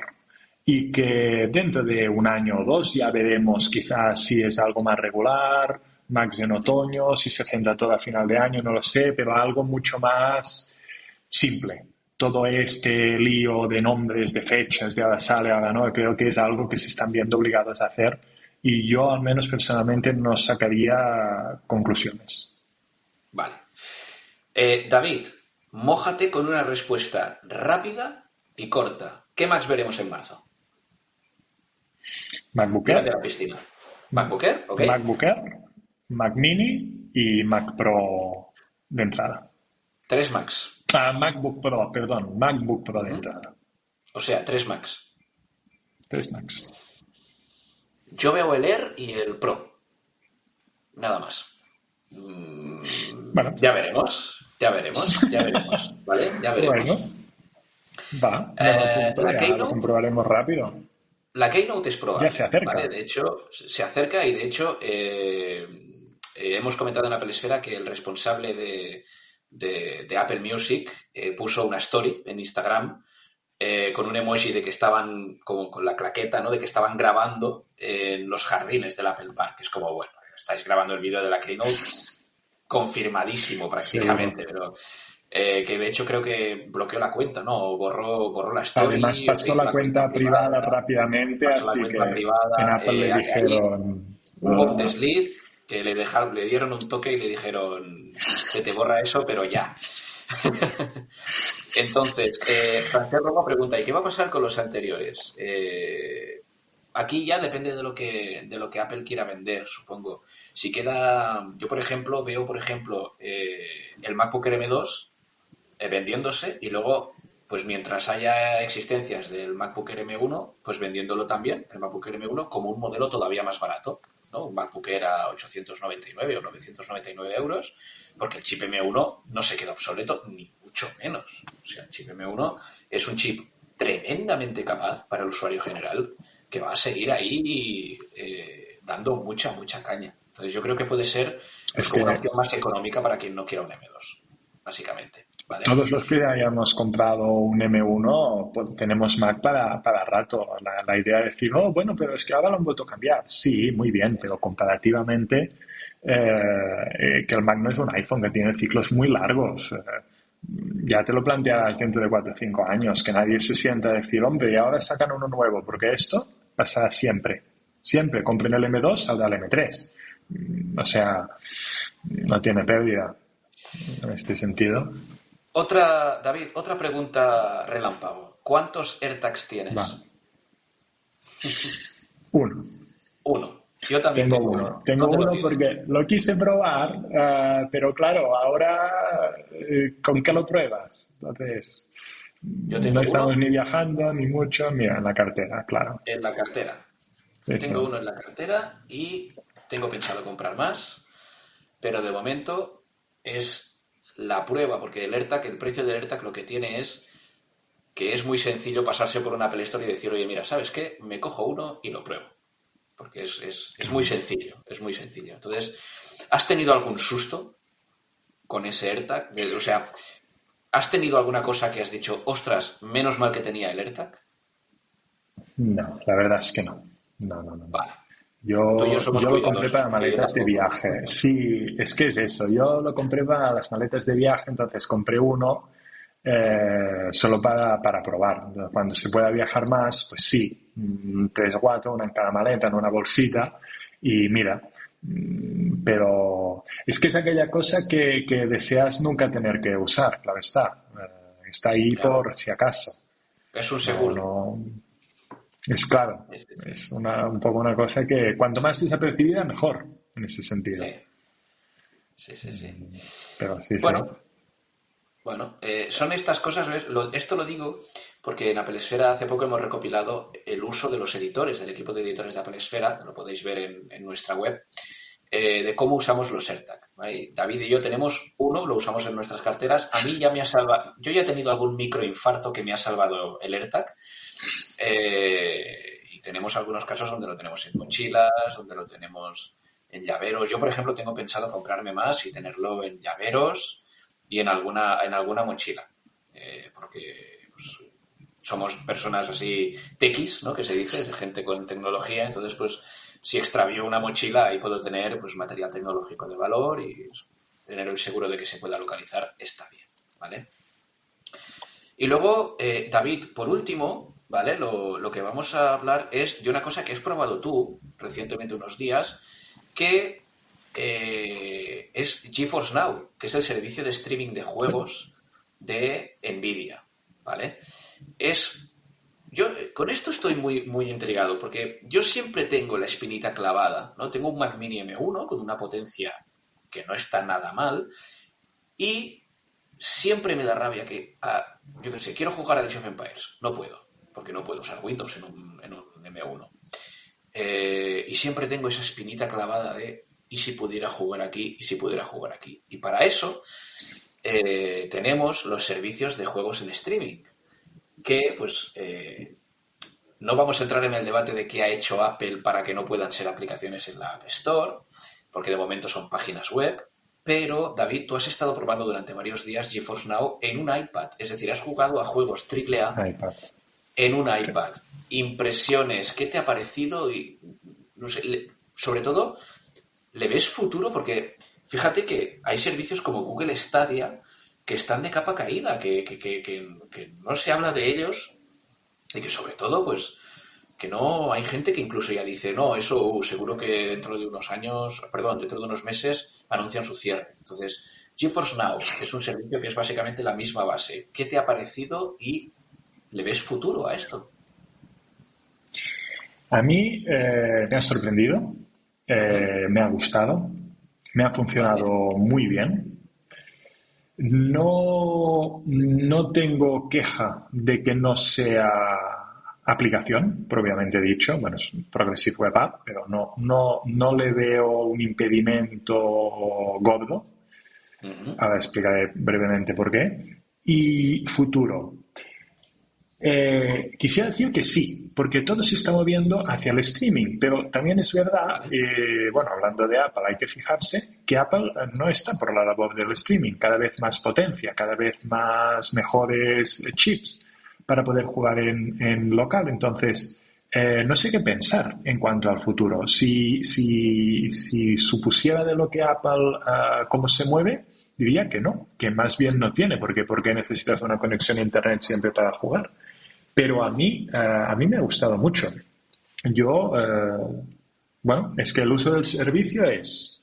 Y que dentro de un año o dos ya veremos quizás si es algo más regular Max en otoño, si se centra todo a final de año, no lo sé, pero algo mucho más simple. Todo este lío de nombres, de fechas, de ahora sale, ahora no, creo que es algo que se están viendo obligados a hacer y yo al menos personalmente no sacaría conclusiones. Vale. Eh, David, mójate con una respuesta rápida y corta. ¿Qué Max veremos en marzo? MacBook Air. la piscina. ¿MacBook Air? MacBook Air. Mac Mini y Mac Pro de entrada. Tres Macs. Ah, MacBook Pro, perdón, MacBook Pro de entrada. O sea, tres Macs. Tres Macs. Yo veo el Air y el Pro. Nada más. Mm, bueno. Ya veremos. Ya veremos. Ya veremos. ¿Vale? Ya veremos. Bueno. Va. Eh, la lo comprobaremos rápido. La Keynote es probable. Ya se acerca. De hecho, se acerca y de hecho eh, eh, hemos comentado en Apple Esfera que el responsable de, Apple Music eh, puso una story en Instagram eh, con un emoji de que estaban, como con la claqueta, ¿no? De que estaban grabando en los jardines del Apple Park. Es como, bueno, estáis grabando el vídeo de la Keynote confirmadísimo prácticamente, pero eh, que de hecho creo que bloqueó la cuenta, ¿no? Borró, borró la story. Además pasó la, cuenta, privada, rápidamente, así que en Apple le dijeron... Hubo un desliz que le dejaron, le dieron un toque y le dijeron que te borra eso, pero ya. Entonces, eh, Francesco pregunta, ¿y qué va a pasar con los anteriores? Eh, aquí ya depende de lo que de lo que Apple quiera vender, supongo. Si queda, yo por ejemplo veo, por ejemplo, eh, el MacBook M2 eh, vendiéndose y luego, pues mientras haya existencias del MacBook M1, pues vendiéndolo también, el MacBook M1, como un modelo todavía más barato. ¿No? Un MacBook era 899 o 999 euros, porque el chip M1 no se queda obsoleto, ni mucho menos. O sea, el chip M1 es un chip tremendamente capaz para el usuario general que va a seguir ahí eh, dando mucha, mucha caña. Entonces yo creo que puede ser una opción más económica para quien no quiera un M2, básicamente. Todos los que hayamos comprado un M1 pues, tenemos Mac para, para rato. La, idea de decir, oh, bueno, pero es que ahora lo han vuelto a cambiar. Sí, muy bien, pero comparativamente eh, que el Mac no es un iPhone que tiene ciclos muy largos. Eh, ya te lo plantearás dentro de 4 o 5 años, que nadie se sienta a decir, hombre, y ahora sacan uno nuevo, porque esto pasa siempre. Siempre. Compren el M2, saldrá el M3. Mm, o sea, no tiene pérdida en este sentido. Otra, David, otra pregunta relámpago. ¿Cuántos AirTags tienes? Uno. Uno. Yo también tengo, uno. Tengo uno porque lo quise probar, ah, pero claro, ahora eh, ¿con qué lo pruebas? Entonces, no estamos ni viajando ni mucho, mira, en la cartera, claro. En la cartera. tengo uno en la cartera y tengo pensado comprar más, pero de momento es la prueba, porque el AirTag, el precio del AirTag lo que tiene es que es muy sencillo pasarse por una Apple Store y decir, oye, mira, ¿sabes qué? Me cojo uno y lo pruebo. Porque es, es, muy sencillo, es muy sencillo. Entonces, ¿has tenido algún susto con ese AirTag? O sea, ¿has tenido alguna cosa que has dicho, ostras, menos mal que tenía el AirTag? No, la verdad es que no. No, no, no. Vale. Yo, yo lo compré para maletas de viaje. Sí, es que es eso. Yo lo compré para las maletas de viaje, entonces compré uno eh, solo para, para probar. Cuando se pueda viajar más, pues sí, tres o cuatro, una en cada maleta, en una bolsita. Y mira, mm, pero es que es aquella cosa que, que deseas nunca tener que usar, claro está. Eh, está ahí por si acaso. Es un seguro. Es claro, es una, un poco una cosa que cuanto más desapercibida, mejor en ese sentido. Sí, sí, sí. Pero sí, bueno, Bueno, eh, son estas cosas, esto lo digo porque en Apple Esfera hace poco hemos recopilado el uso de los editores, del equipo de editores de Apple Esfera, lo podéis ver en, nuestra web, eh, de cómo usamos los AirTag. David y yo tenemos uno, lo usamos en nuestras carteras. A mí ya me ha salvado, yo ya he tenido algún microinfarto que me ha salvado el AirTag. Eh, y tenemos algunos casos donde lo tenemos en mochilas, donde lo tenemos en llaveros. Yo, por ejemplo, tengo pensado comprarme más y tenerlo en llaveros y en alguna, en alguna mochila. Eh, porque pues, somos personas así tequis, ¿no? Que se dice, gente con tecnología. Entonces, pues, si extravío una mochila, ahí puedo tener pues material tecnológico de valor y tener el seguro de que se pueda localizar está bien, ¿vale? Y luego, eh, David, por último, ¿vale? Lo, que vamos a hablar es de una cosa que has probado tú recientemente unos días, que eh, es GeForce Now, que es el servicio de streaming de juegos de Nvidia, ¿vale? Es yo con esto estoy muy, muy intrigado porque yo siempre tengo la espinita clavada, ¿no? Tengo un Mac Mini M1 con una potencia que no está nada mal y siempre me da rabia que, ah, yo qué sé, quiero jugar a Age of Empires, no puedo porque no puedo usar Windows en un, M1. Eh, y siempre tengo esa espinita clavada de, ¿y si pudiera jugar aquí? ¿Y si pudiera jugar aquí? Y para eso eh, tenemos los servicios de juegos en streaming, que pues eh, no vamos a entrar en el debate de qué ha hecho Apple para que no puedan ser aplicaciones en la App Store, porque de momento son páginas web, pero David, tú has estado probando durante varios días GeForce Now en un iPad, es decir, has jugado a juegos AAA iPad. en un iPad. Impresiones, ¿qué te ha parecido? Y, no sé, sobre todo, ¿le ves futuro? Porque fíjate que hay servicios como Google Stadia que están de capa caída, que, que no se habla de ellos y que sobre todo, pues, que no hay gente que incluso ya dice, no, eso seguro que dentro de unos años, perdón, dentro de unos meses anuncian su cierre. Entonces, GeForce Now es un servicio que es básicamente la misma base. ¿Qué te ha parecido y le ves futuro a esto? A mí eh, me ha sorprendido, eh, me ha gustado, me ha funcionado muy bien. No, no tengo queja de que no sea aplicación, propiamente dicho, bueno, es Progressive Web App, pero no, no, no le veo un impedimento gordo. Ahora explicaré brevemente por qué. Y futuro. Eh, quisiera decir que sí, porque todo se está moviendo hacia el streaming, pero también es verdad, eh, bueno, hablando de Apple, hay que fijarse que Apple no está por la labor del streaming, cada vez más potencia, cada vez más mejores chips para poder jugar en, local. Entonces, eh, no sé qué pensar en cuanto al futuro. Si, si, si supusiera de lo que Apple, uh, cómo se mueve, diría que no, que más bien no tiene, porque ¿por qué necesitas una conexión a Internet siempre para jugar? Pero a mí, uh, a mí me ha gustado mucho. Yo, uh, bueno, es que el uso del servicio es,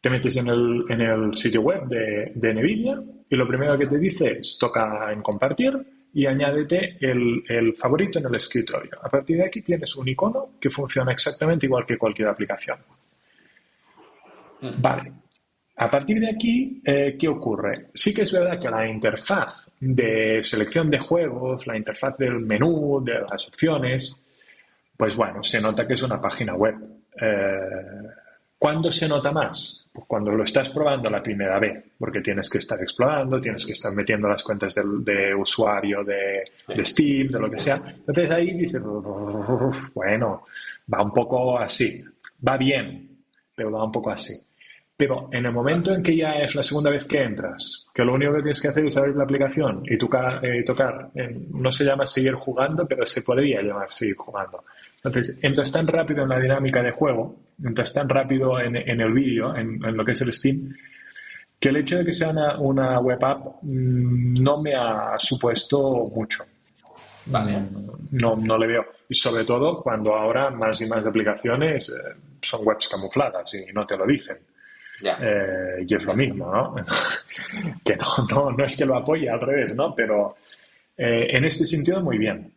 te metes en el, en el sitio web de, de NVIDIA y lo primero que te dice es toca en compartir y añádete el, favorito en el escritorio. A partir de aquí tienes un icono que funciona exactamente igual que cualquier aplicación. Vale. A partir de aquí, eh, ¿qué ocurre? Sí que es verdad que la interfaz de selección de juegos, la interfaz del menú, de las opciones, pues bueno, se nota que es una página web. Eh, ¿Cuándo se nota más? Pues cuando lo estás probando la primera vez, porque tienes que estar explorando, tienes que estar metiendo las cuentas de, usuario de, Steam, de lo que sea. Entonces ahí dices, bueno, va un poco así, va bien, pero va un poco así. Pero en el momento en que ya es la segunda vez que entras, que lo único que tienes que hacer es abrir la aplicación y tocar, eh, tocar no se llama seguir jugando, pero se podría llamar seguir jugando. Entonces, entras tan rápido en la dinámica de juego, entras tan rápido en, el vídeo, en, lo que es el Steam, que el hecho de que sea una, web app mm, no me ha supuesto mucho. Vale. No, no le veo. Y sobre todo cuando ahora más y más aplicaciones eh, son webs camufladas y no te lo dicen. Eh, y es lo mismo, ¿no? que no, no, es que lo apoye, al revés, ¿no? Pero eh, en este sentido, muy bien.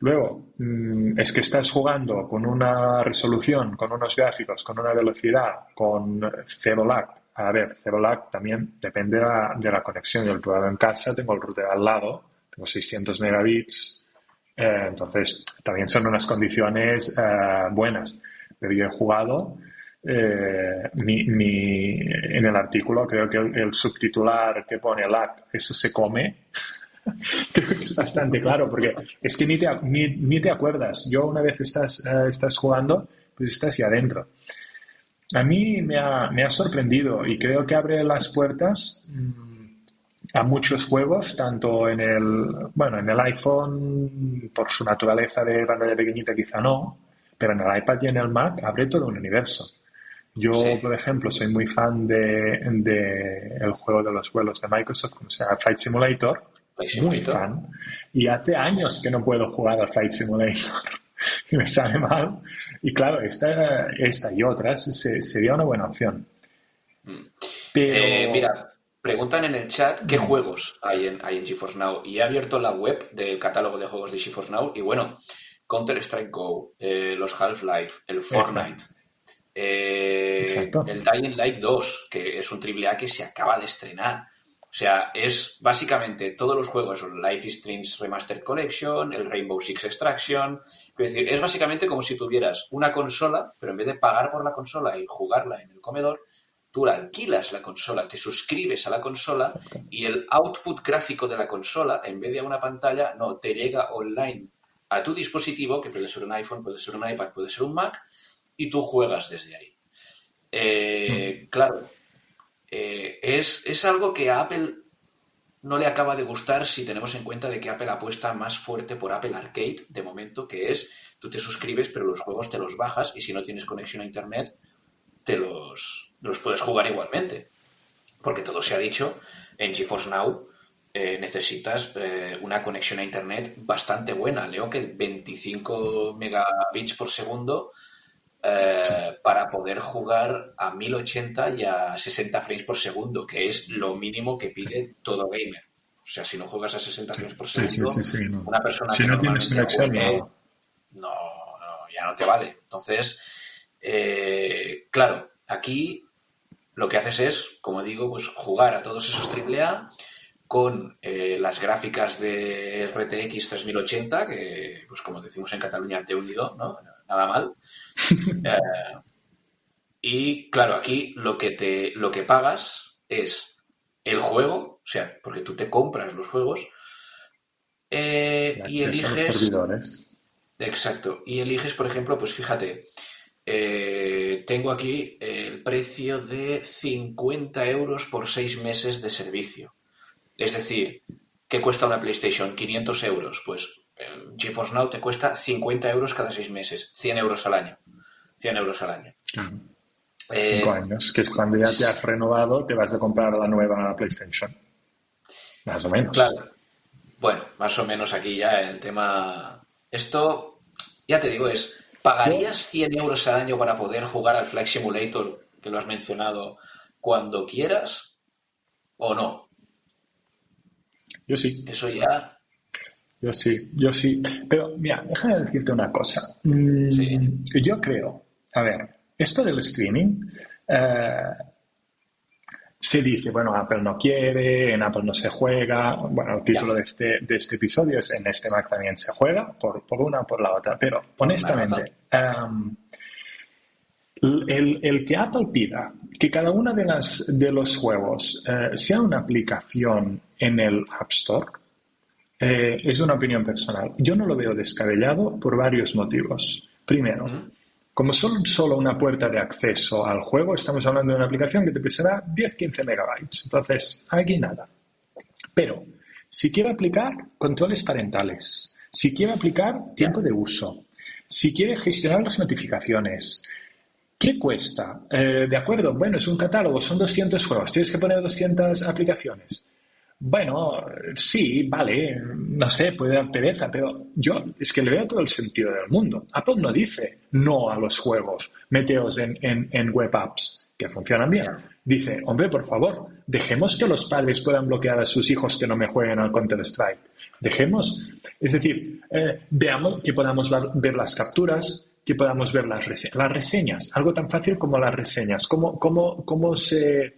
Luego, mm, es que estás jugando con una resolución, con unos gráficos, con una velocidad, con cero lag. A ver, cero lag también depende de la, conexión. Yo lo he en casa, tengo el router al lado, tengo 600 megabits, eh, entonces también son unas condiciones eh, buenas. Pero yo he jugado, eh, en el artículo creo que el subtitular que pone lag, eso se come, Creo que es bastante claro, porque es que ni te, ni, te acuerdas. Yo una vez estás, eh, estás jugando, pues estás ahí adentro. A mí me ha, me ha sorprendido y creo que abre las puertas mm, a muchos juegos, tanto en el, bueno, en el iPhone, por su naturaleza de pantalla pequeñita quizá no, pero en el iPad y en el Mac abre todo un universo. Yo, por ejemplo, soy muy fan de, de, el juego de los vuelos de Microsoft, como se llama Flight Simulator, muy fan. Y hace años que no puedo jugar al Flight Simulator. y me sale mal. Y claro, esta, esta y otras sería una buena opción. Mm. Eh, mira, preguntan en el chat qué juegos hay en, hay en GeForce Now. Y he abierto la web del catálogo de juegos de GeForce Now. Y bueno, Counter-Strike Go, eh, los Half-Life, el Fortnite. Eh, el Dying Light 2, que es un triple A que se acaba de estrenar. O sea, es básicamente todos los juegos, Life is Strange Remastered Collection, el Rainbow Six Extraction. Es decir, es básicamente como si tuvieras una consola, pero en vez de pagar por la consola y jugarla en el comedor, tú la alquilas la consola, te suscribes a la consola y el output gráfico de la consola, en vez de a una pantalla, no, te llega online a tu dispositivo, que puede ser un iPhone, puede ser un iPad, puede ser un Mac, y tú juegas desde ahí. Eh, mm. Claro, eh, es, es algo que a Apple no le acaba de gustar si tenemos en cuenta de que Apple apuesta más fuerte por Apple Arcade de momento, que es tú te suscribes pero los juegos te los bajas y si no tienes conexión a Internet te los, los puedes jugar igualmente. Porque todo se ha dicho, en GeForce Now eh, necesitas eh, una conexión a Internet bastante buena. Leo que 25 megabits por segundo eh, para poder jugar a 1080 y a 60 frames por segundo, que es lo mínimo que pide todo gamer. O sea, si no juegas a 60 frames por segundo, una persona si que no tienes conexión, no. no, ya no te vale. Entonces, eh, claro, aquí lo que haces es, como digo, pues jugar a todos esos AAA con eh, las gráficas de RTX 3080, que, pues como decimos en Cataluña, te unido, ¿no? Nada mal. Eh, y claro, aquí lo que te lo que pagas es el juego, o sea, porque tú te compras los juegos eh, y eliges. servidores. Exacto. Y eliges, por ejemplo, pues fíjate, eh, tengo aquí el precio de 50 euros por seis meses de servicio. Es decir, ¿qué cuesta una PlayStation? 500 euros. Pues GeForce Now te cuesta 50 euros cada seis meses, 100 euros al año. 100 euros al año. Eh, Cinco años, que es cuando ya te has renovado, te vas a comprar la nueva PlayStation. Más o menos. Claro. Bueno, más o menos aquí ya el tema. Esto, ya te digo, es. ¿Pagarías 100 euros al año para poder jugar al Flight Simulator, que lo has mencionado, cuando quieras? ¿O no? Yo sí. Eso ya yo sí, yo sí. Pero mira, déjame decirte una cosa. Mm, yo creo, a ver, esto del streaming eh, se dice, bueno, Apple no quiere, en Apple no se juega. Bueno, el título de este, de este episodio es en este Mac también se juega, por, por una o por la otra. Pero honestamente, em, el, el, que Apple pida que cada uno de, las, de los juegos eh, sea una aplicación en el App Store, eh, es una opinión personal. Yo no lo veo descabellado por varios motivos. Primero, como son solo una puerta de acceso al juego, estamos hablando de una aplicación que te pesará 10-15 megabytes. Entonces, aquí nada. Pero, si quiero aplicar controles parentales, si quiero aplicar tiempo de uso, si quiere gestionar las notificaciones, ¿Qué cuesta? Eh, de acuerdo, bueno, es un catálogo, son 200 juegos, tienes que poner 200 aplicaciones. Bueno, sí, vale, no sé, puede dar pereza, pero yo es que le veo todo el sentido del mundo. Apple no dice no a los juegos, meteos en, en, web apps que funcionan bien. Dice, hombre, por favor, dejemos que los padres puedan bloquear a sus hijos que no me jueguen al Counter-Strike. Dejemos, es decir, eh, veamos que podamos ver las capturas, que podamos ver las, las reseñas, algo tan fácil como las reseñas. ¿Cómo, cómo, cómo, se,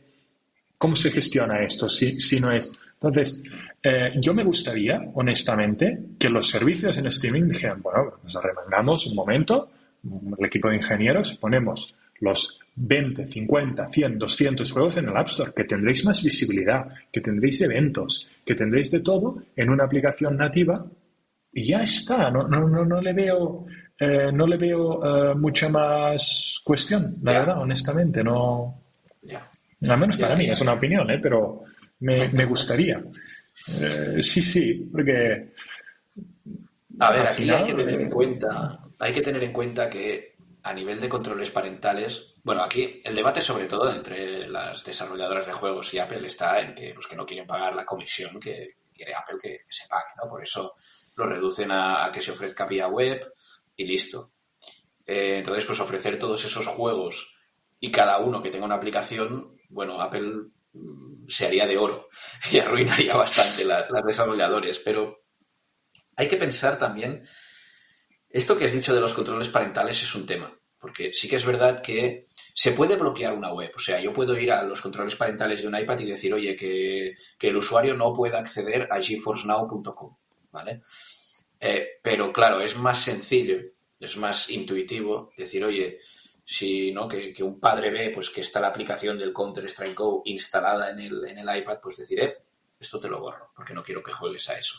cómo se gestiona esto si, si no es entonces, eh, yo me gustaría, honestamente, que los servicios en streaming dijeran, bueno, nos arremangamos un momento, el equipo de ingenieros, ponemos los 20, 50, 100, 200 juegos en el App Store, que tendréis más visibilidad, que tendréis eventos, que tendréis de todo en una aplicación nativa y ya está. No, no, no, no le veo, eh, no le veo eh, mucha más cuestión, la verdad, honestamente. No, Al menos para mí, es una opinión, ¿eh? pero me, gustaría. Eh, sí, sí, porque... A ver, aquí hay que tener en cuenta, hay que tener en cuenta que a nivel de controles parentales, bueno, aquí el debate sobre todo entre las desarrolladoras de juegos y Apple está en que, pues, que no quieren pagar la comisión que quiere Apple que, se pague, ¿no? Por eso lo reducen a, que se ofrezca vía web y listo. Eh, entonces, pues ofrecer todos esos juegos y cada uno que tenga una aplicación, bueno, Apple se haría de oro y arruinaría bastante las, desarrolladores. Pero hay que pensar también, esto que has dicho de los controles parentales es un tema, porque sí que es verdad que se puede bloquear una web. O sea, yo puedo ir a los controles parentales de un iPad y decir, oye, que, el usuario no pueda acceder a geforcenow.com, ¿vale? Eh, pero claro, es más sencillo, es más intuitivo decir, oye, si no que, un padre ve pues que está la aplicación del Counter Strike Go instalada en el, en el iPad, pues decir, eh, esto te lo borro, porque no quiero que juegues a eso.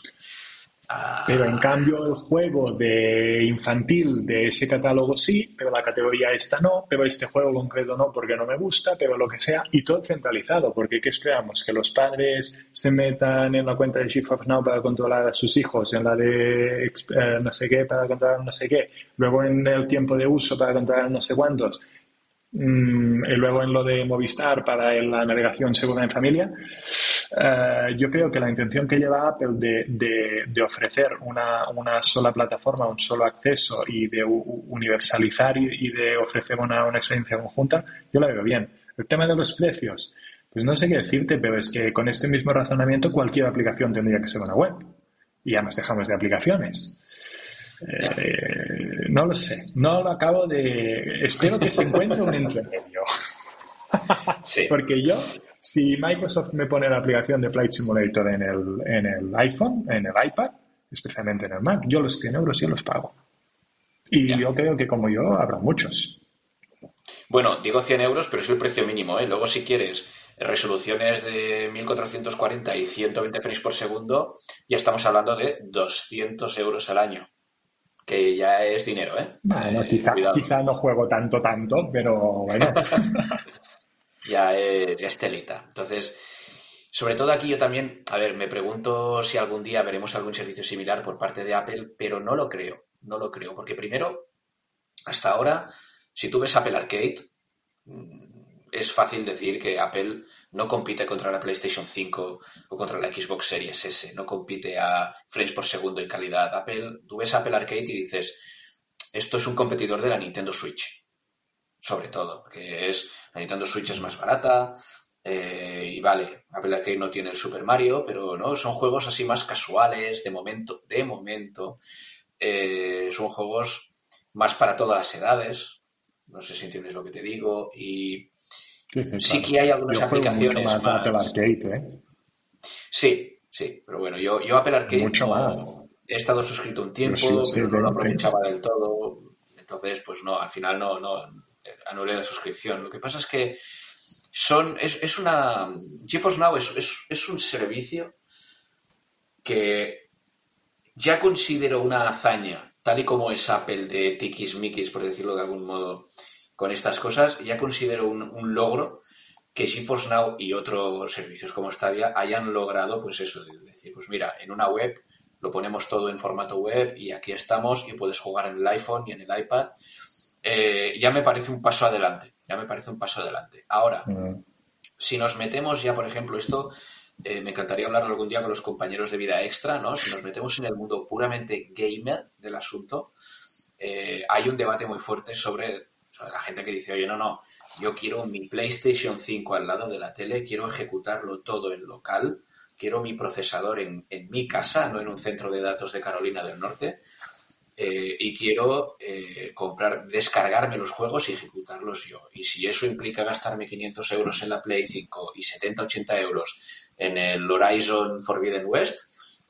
Ah. Pero en cambio el juego de infantil de ese catálogo sí, pero la categoría esta no, pero este juego concreto no porque no me gusta, pero lo que sea, y todo centralizado, porque ¿qué esperamos? Que los padres se metan en la cuenta de Shift of Now para controlar a sus hijos, en la de eh, no sé qué para controlar no sé qué, luego en el tiempo de uso para controlar no sé cuántos, Mm, y luego en lo de Movistar para la navegación segura en familia, eh, yo creo que la intención que lleva Apple de, de, ofrecer una, una, sola plataforma, un solo acceso y de universalizar y, de ofrecer una, una, experiencia conjunta, yo la veo bien. El tema de los precios, pues no sé qué decirte, pero es que con este mismo razonamiento cualquier aplicación tendría que ser una web. Y ya nos dejamos de aplicaciones. Eh, no lo sé, no lo acabo de... Espero que se encuentre un entremedio. Sí. Porque yo, si Microsoft me pone la aplicación de Flight Simulator en el, en el iPhone, en el iPad, especialmente en el Mac, yo los 100 euros sí los pago. Y yo creo que como yo habrá muchos. Bueno, digo 100 euros, pero es el precio mínimo. ¿eh? Luego, si quieres resoluciones de 1440 y 120 frames por segundo, ya estamos hablando de 200 euros al año que ya es dinero, ¿eh? Bueno, eh, quizá, no juego tanto, tanto, pero bueno. ya, es, ya es telita. Entonces, sobre todo aquí yo también, a ver, me pregunto si algún día veremos algún servicio similar por parte de Apple, pero no lo creo, no lo creo, porque primero, hasta ahora, si tú ves Apple Arcade, es fácil decir que Apple no compite contra la PlayStation 5 o contra la Xbox Series S, no compite a frames por segundo en calidad. Apple, tú ves Apple Arcade y dices, esto es un competidor de la Nintendo Switch, sobre todo, porque es la Nintendo Switch es más barata eh, y vale, Apple Arcade no tiene el Super Mario, pero no son juegos así más casuales de momento, de momento, eh, son juegos más para todas las edades. No sé si entiendes lo que te digo. Y Sí, que hay algunas aplicaciones más, Apple Arcade, ¿eh? Sí, sí, pero bueno, yo, yo Apple Arcade mucho más. he estado suscrito un tiempo, pero, no lo aprovechaba del todo. Entonces, pues no, al final no, no anulé la suscripción. Lo que pasa es que son, es, es una. GeForce Now es, es, es un servicio que ya considero una hazaña, tal y como es Apple de tikis por decirlo de algún modo, con estas cosas, ya considero un, logro que GeForce Now y otros servicios como Stadia hayan logrado, pues eso, de decir, pues mira, en una web lo ponemos todo en formato web y aquí estamos y puedes jugar en el iPhone y en el iPad. Eh, ya me parece un paso adelante, ya me parece un paso adelante. Ahora, mm. si nos metemos ya, por ejemplo, esto, eh, me encantaría hablar algún día con los compañeros de vida extra, ¿no? Si nos metemos en el mundo puramente gamer del asunto, eh, hay un debate muy fuerte sobre la gente que dice, oye, no, no, yo quiero mi PlayStation 5 al lado de la tele, quiero ejecutarlo todo en local, quiero mi procesador en, mi casa, no en un centro de datos de Carolina del Norte, eh, y quiero eh, comprar, descargarme los juegos y ejecutarlos yo. Y si eso implica gastarme 500 euros en la Play 5 y 70, 80 euros en el Horizon Forbidden West,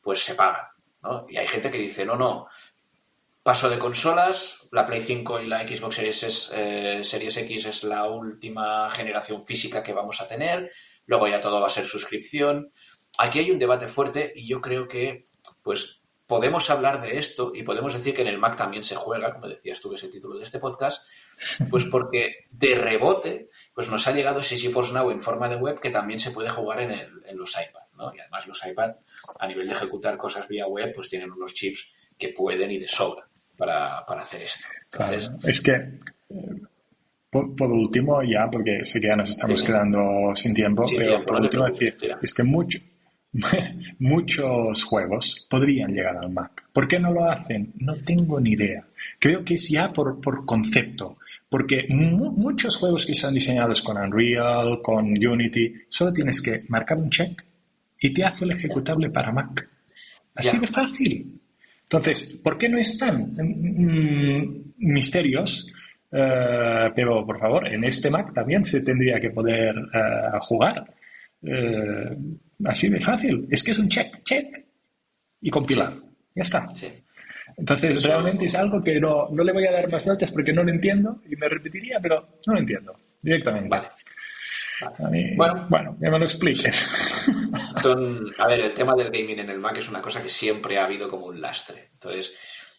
pues se paga. ¿no? Y hay gente que dice, no, no, Paso de consolas, la Play 5 y la Xbox Series, eh, Series X es la última generación física que vamos a tener, luego ya todo va a ser suscripción. Aquí hay un debate fuerte y yo creo que pues podemos hablar de esto y podemos decir que en el Mac también se juega, como decías tú que es el título de este podcast, pues porque de rebote pues nos ha llegado ese GeForce Now en forma de web que también se puede jugar en, el, en los iPad, ¿no? Y además los iPad a nivel de ejecutar cosas vía web pues tienen unos chips que pueden y de sobra para, hacer esto. Es que, por, último, ya, porque sé que ya nos estamos quedando sin tiempo, pero por último decir, es que mucho, muchos juegos podrían llegar al Mac. ¿Por qué no lo hacen? No tengo ni idea. Creo que es ya por, por concepto. Porque muchos juegos que están diseñados con Unreal, con Unity, solo tienes que marcar un check y te hace el ejecutable para Mac. Así de fácil. Entonces, ¿por qué no están mm, misterios? Eh, pero, por favor, en este Mac también se tendría que poder eh, jugar. Eh, así de fácil. Es que es un check, check y compilar. Ya está. Entonces, realmente es algo que no, no, le voy a dar más vueltas porque no lo entiendo y me repetiría, pero no lo entiendo directamente. Vale. bueno, bueno, ya me lo expliques. Son, a ver, el tema del gaming en el Mac es una cosa que siempre ha habido como un lastre. Entonces,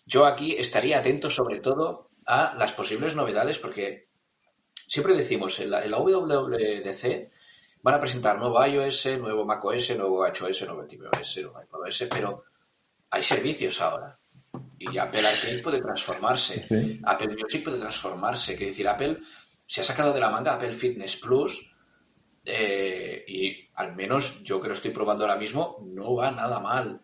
yo aquí estaría atento sobre todo a las posibles novedades porque siempre decimos en la, en la WWDC van a presentar nuevo iOS, nuevo macOS, nuevo HOS, nuevo tvOS, nuevo iPadOS, pero hay servicios ahora. Y Apple Arcade puede transformarse. Apple Music puede transformarse. Quiere decir, Apple se ha sacado de la manga Apple Fitness Plus eh, y al menos yo que lo estoy probando ahora mismo no va nada mal.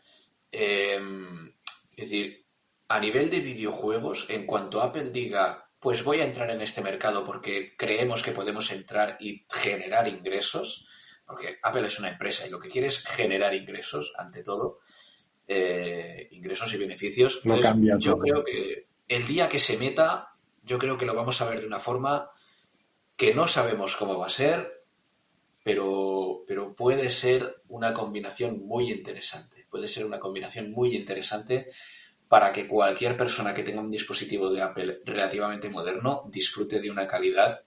Em, es decir, a nivel de videojuegos, en cuanto Apple diga pues voy a entrar en este mercado porque creemos que podemos entrar y generar ingresos, porque Apple es una empresa y lo que quiere es generar ingresos, ante todo, eh, ingresos y beneficios. yo creo que el día que se meta, yo creo que lo vamos a ver de una forma que no sabemos cómo va a ser, pero, pero puede ser una combinación muy interesante. Puede ser una combinación muy interesante para que cualquier persona que tenga un dispositivo de Apple relativamente moderno disfrute de una calidad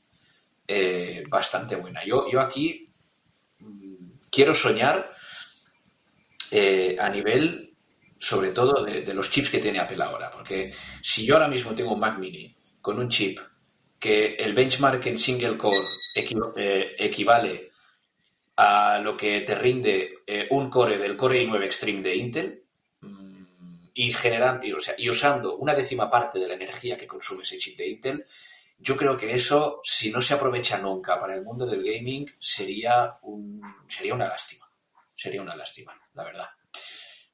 eh, bastante buena. Yo, yo aquí mm, quiero soñar eh, a nivel, sobre todo, de, los chips que tiene Apple ahora, porque si yo ahora mismo tengo un Mac mini con un chip que el benchmark en single core eh, equivale a lo que te rinde un core del Core i9 Extreme de Intel, y generando, y, o sea, y usando una décima parte de la energía que consume ese chip de Intel, yo creo que eso, si no se aprovecha nunca para el mundo del gaming, sería, un, sería una lástima. Sería una lástima, la verdad.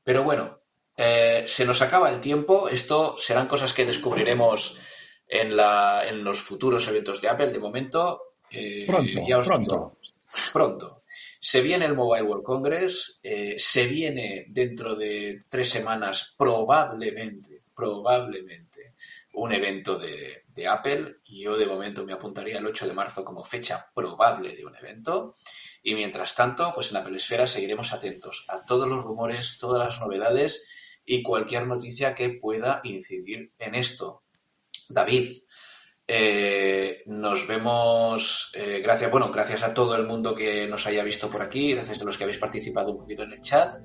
Pero bueno, eh, se nos acaba el tiempo. Esto serán cosas que descubriremos en, la, en los futuros eventos de Apple. De momento, eh, pronto, pronto. pronto. Se viene el Mobile World Congress, eh, se viene dentro de tres semanas probablemente, probablemente un evento de, Apple y yo de momento me apuntaría el 8 de marzo como fecha probable de un evento y mientras tanto pues en Apple Esfera seguiremos atentos a todos los rumores, todas las novedades y cualquier noticia que pueda incidir en esto. David, eh, nos vemos, eh, gracias, bueno, gracias a todo el mundo que nos haya visto por aquí, gracias a los que habéis participado un poquito en el chat.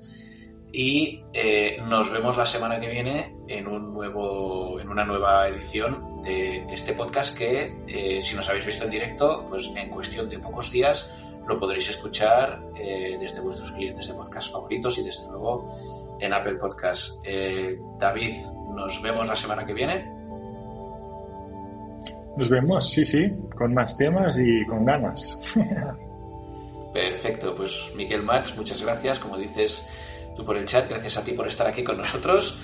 Y eh, nos vemos la semana que viene en un nuevo, en una nueva edición de este podcast que, si nos habéis visto en directo, pues en cuestión de pocos días lo podréis escuchar desde vuestros clientes de podcast favoritos y desde luego en Apple Podcast. David, nos vemos la semana que viene. Nos vemos, sí, sí, con más temas y con ganas. Perfecto, pues Miguel Mach, muchas gracias, como dices tú por el chat, gracias a ti por estar aquí con nosotros.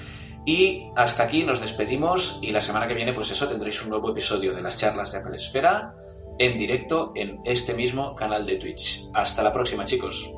Y hasta aquí nos despedimos y la semana que viene, pues eso, tendréis un nuevo episodio de las charlas de Apple Esfera en directo en este mismo canal de Twitch. Hasta la próxima, chicos.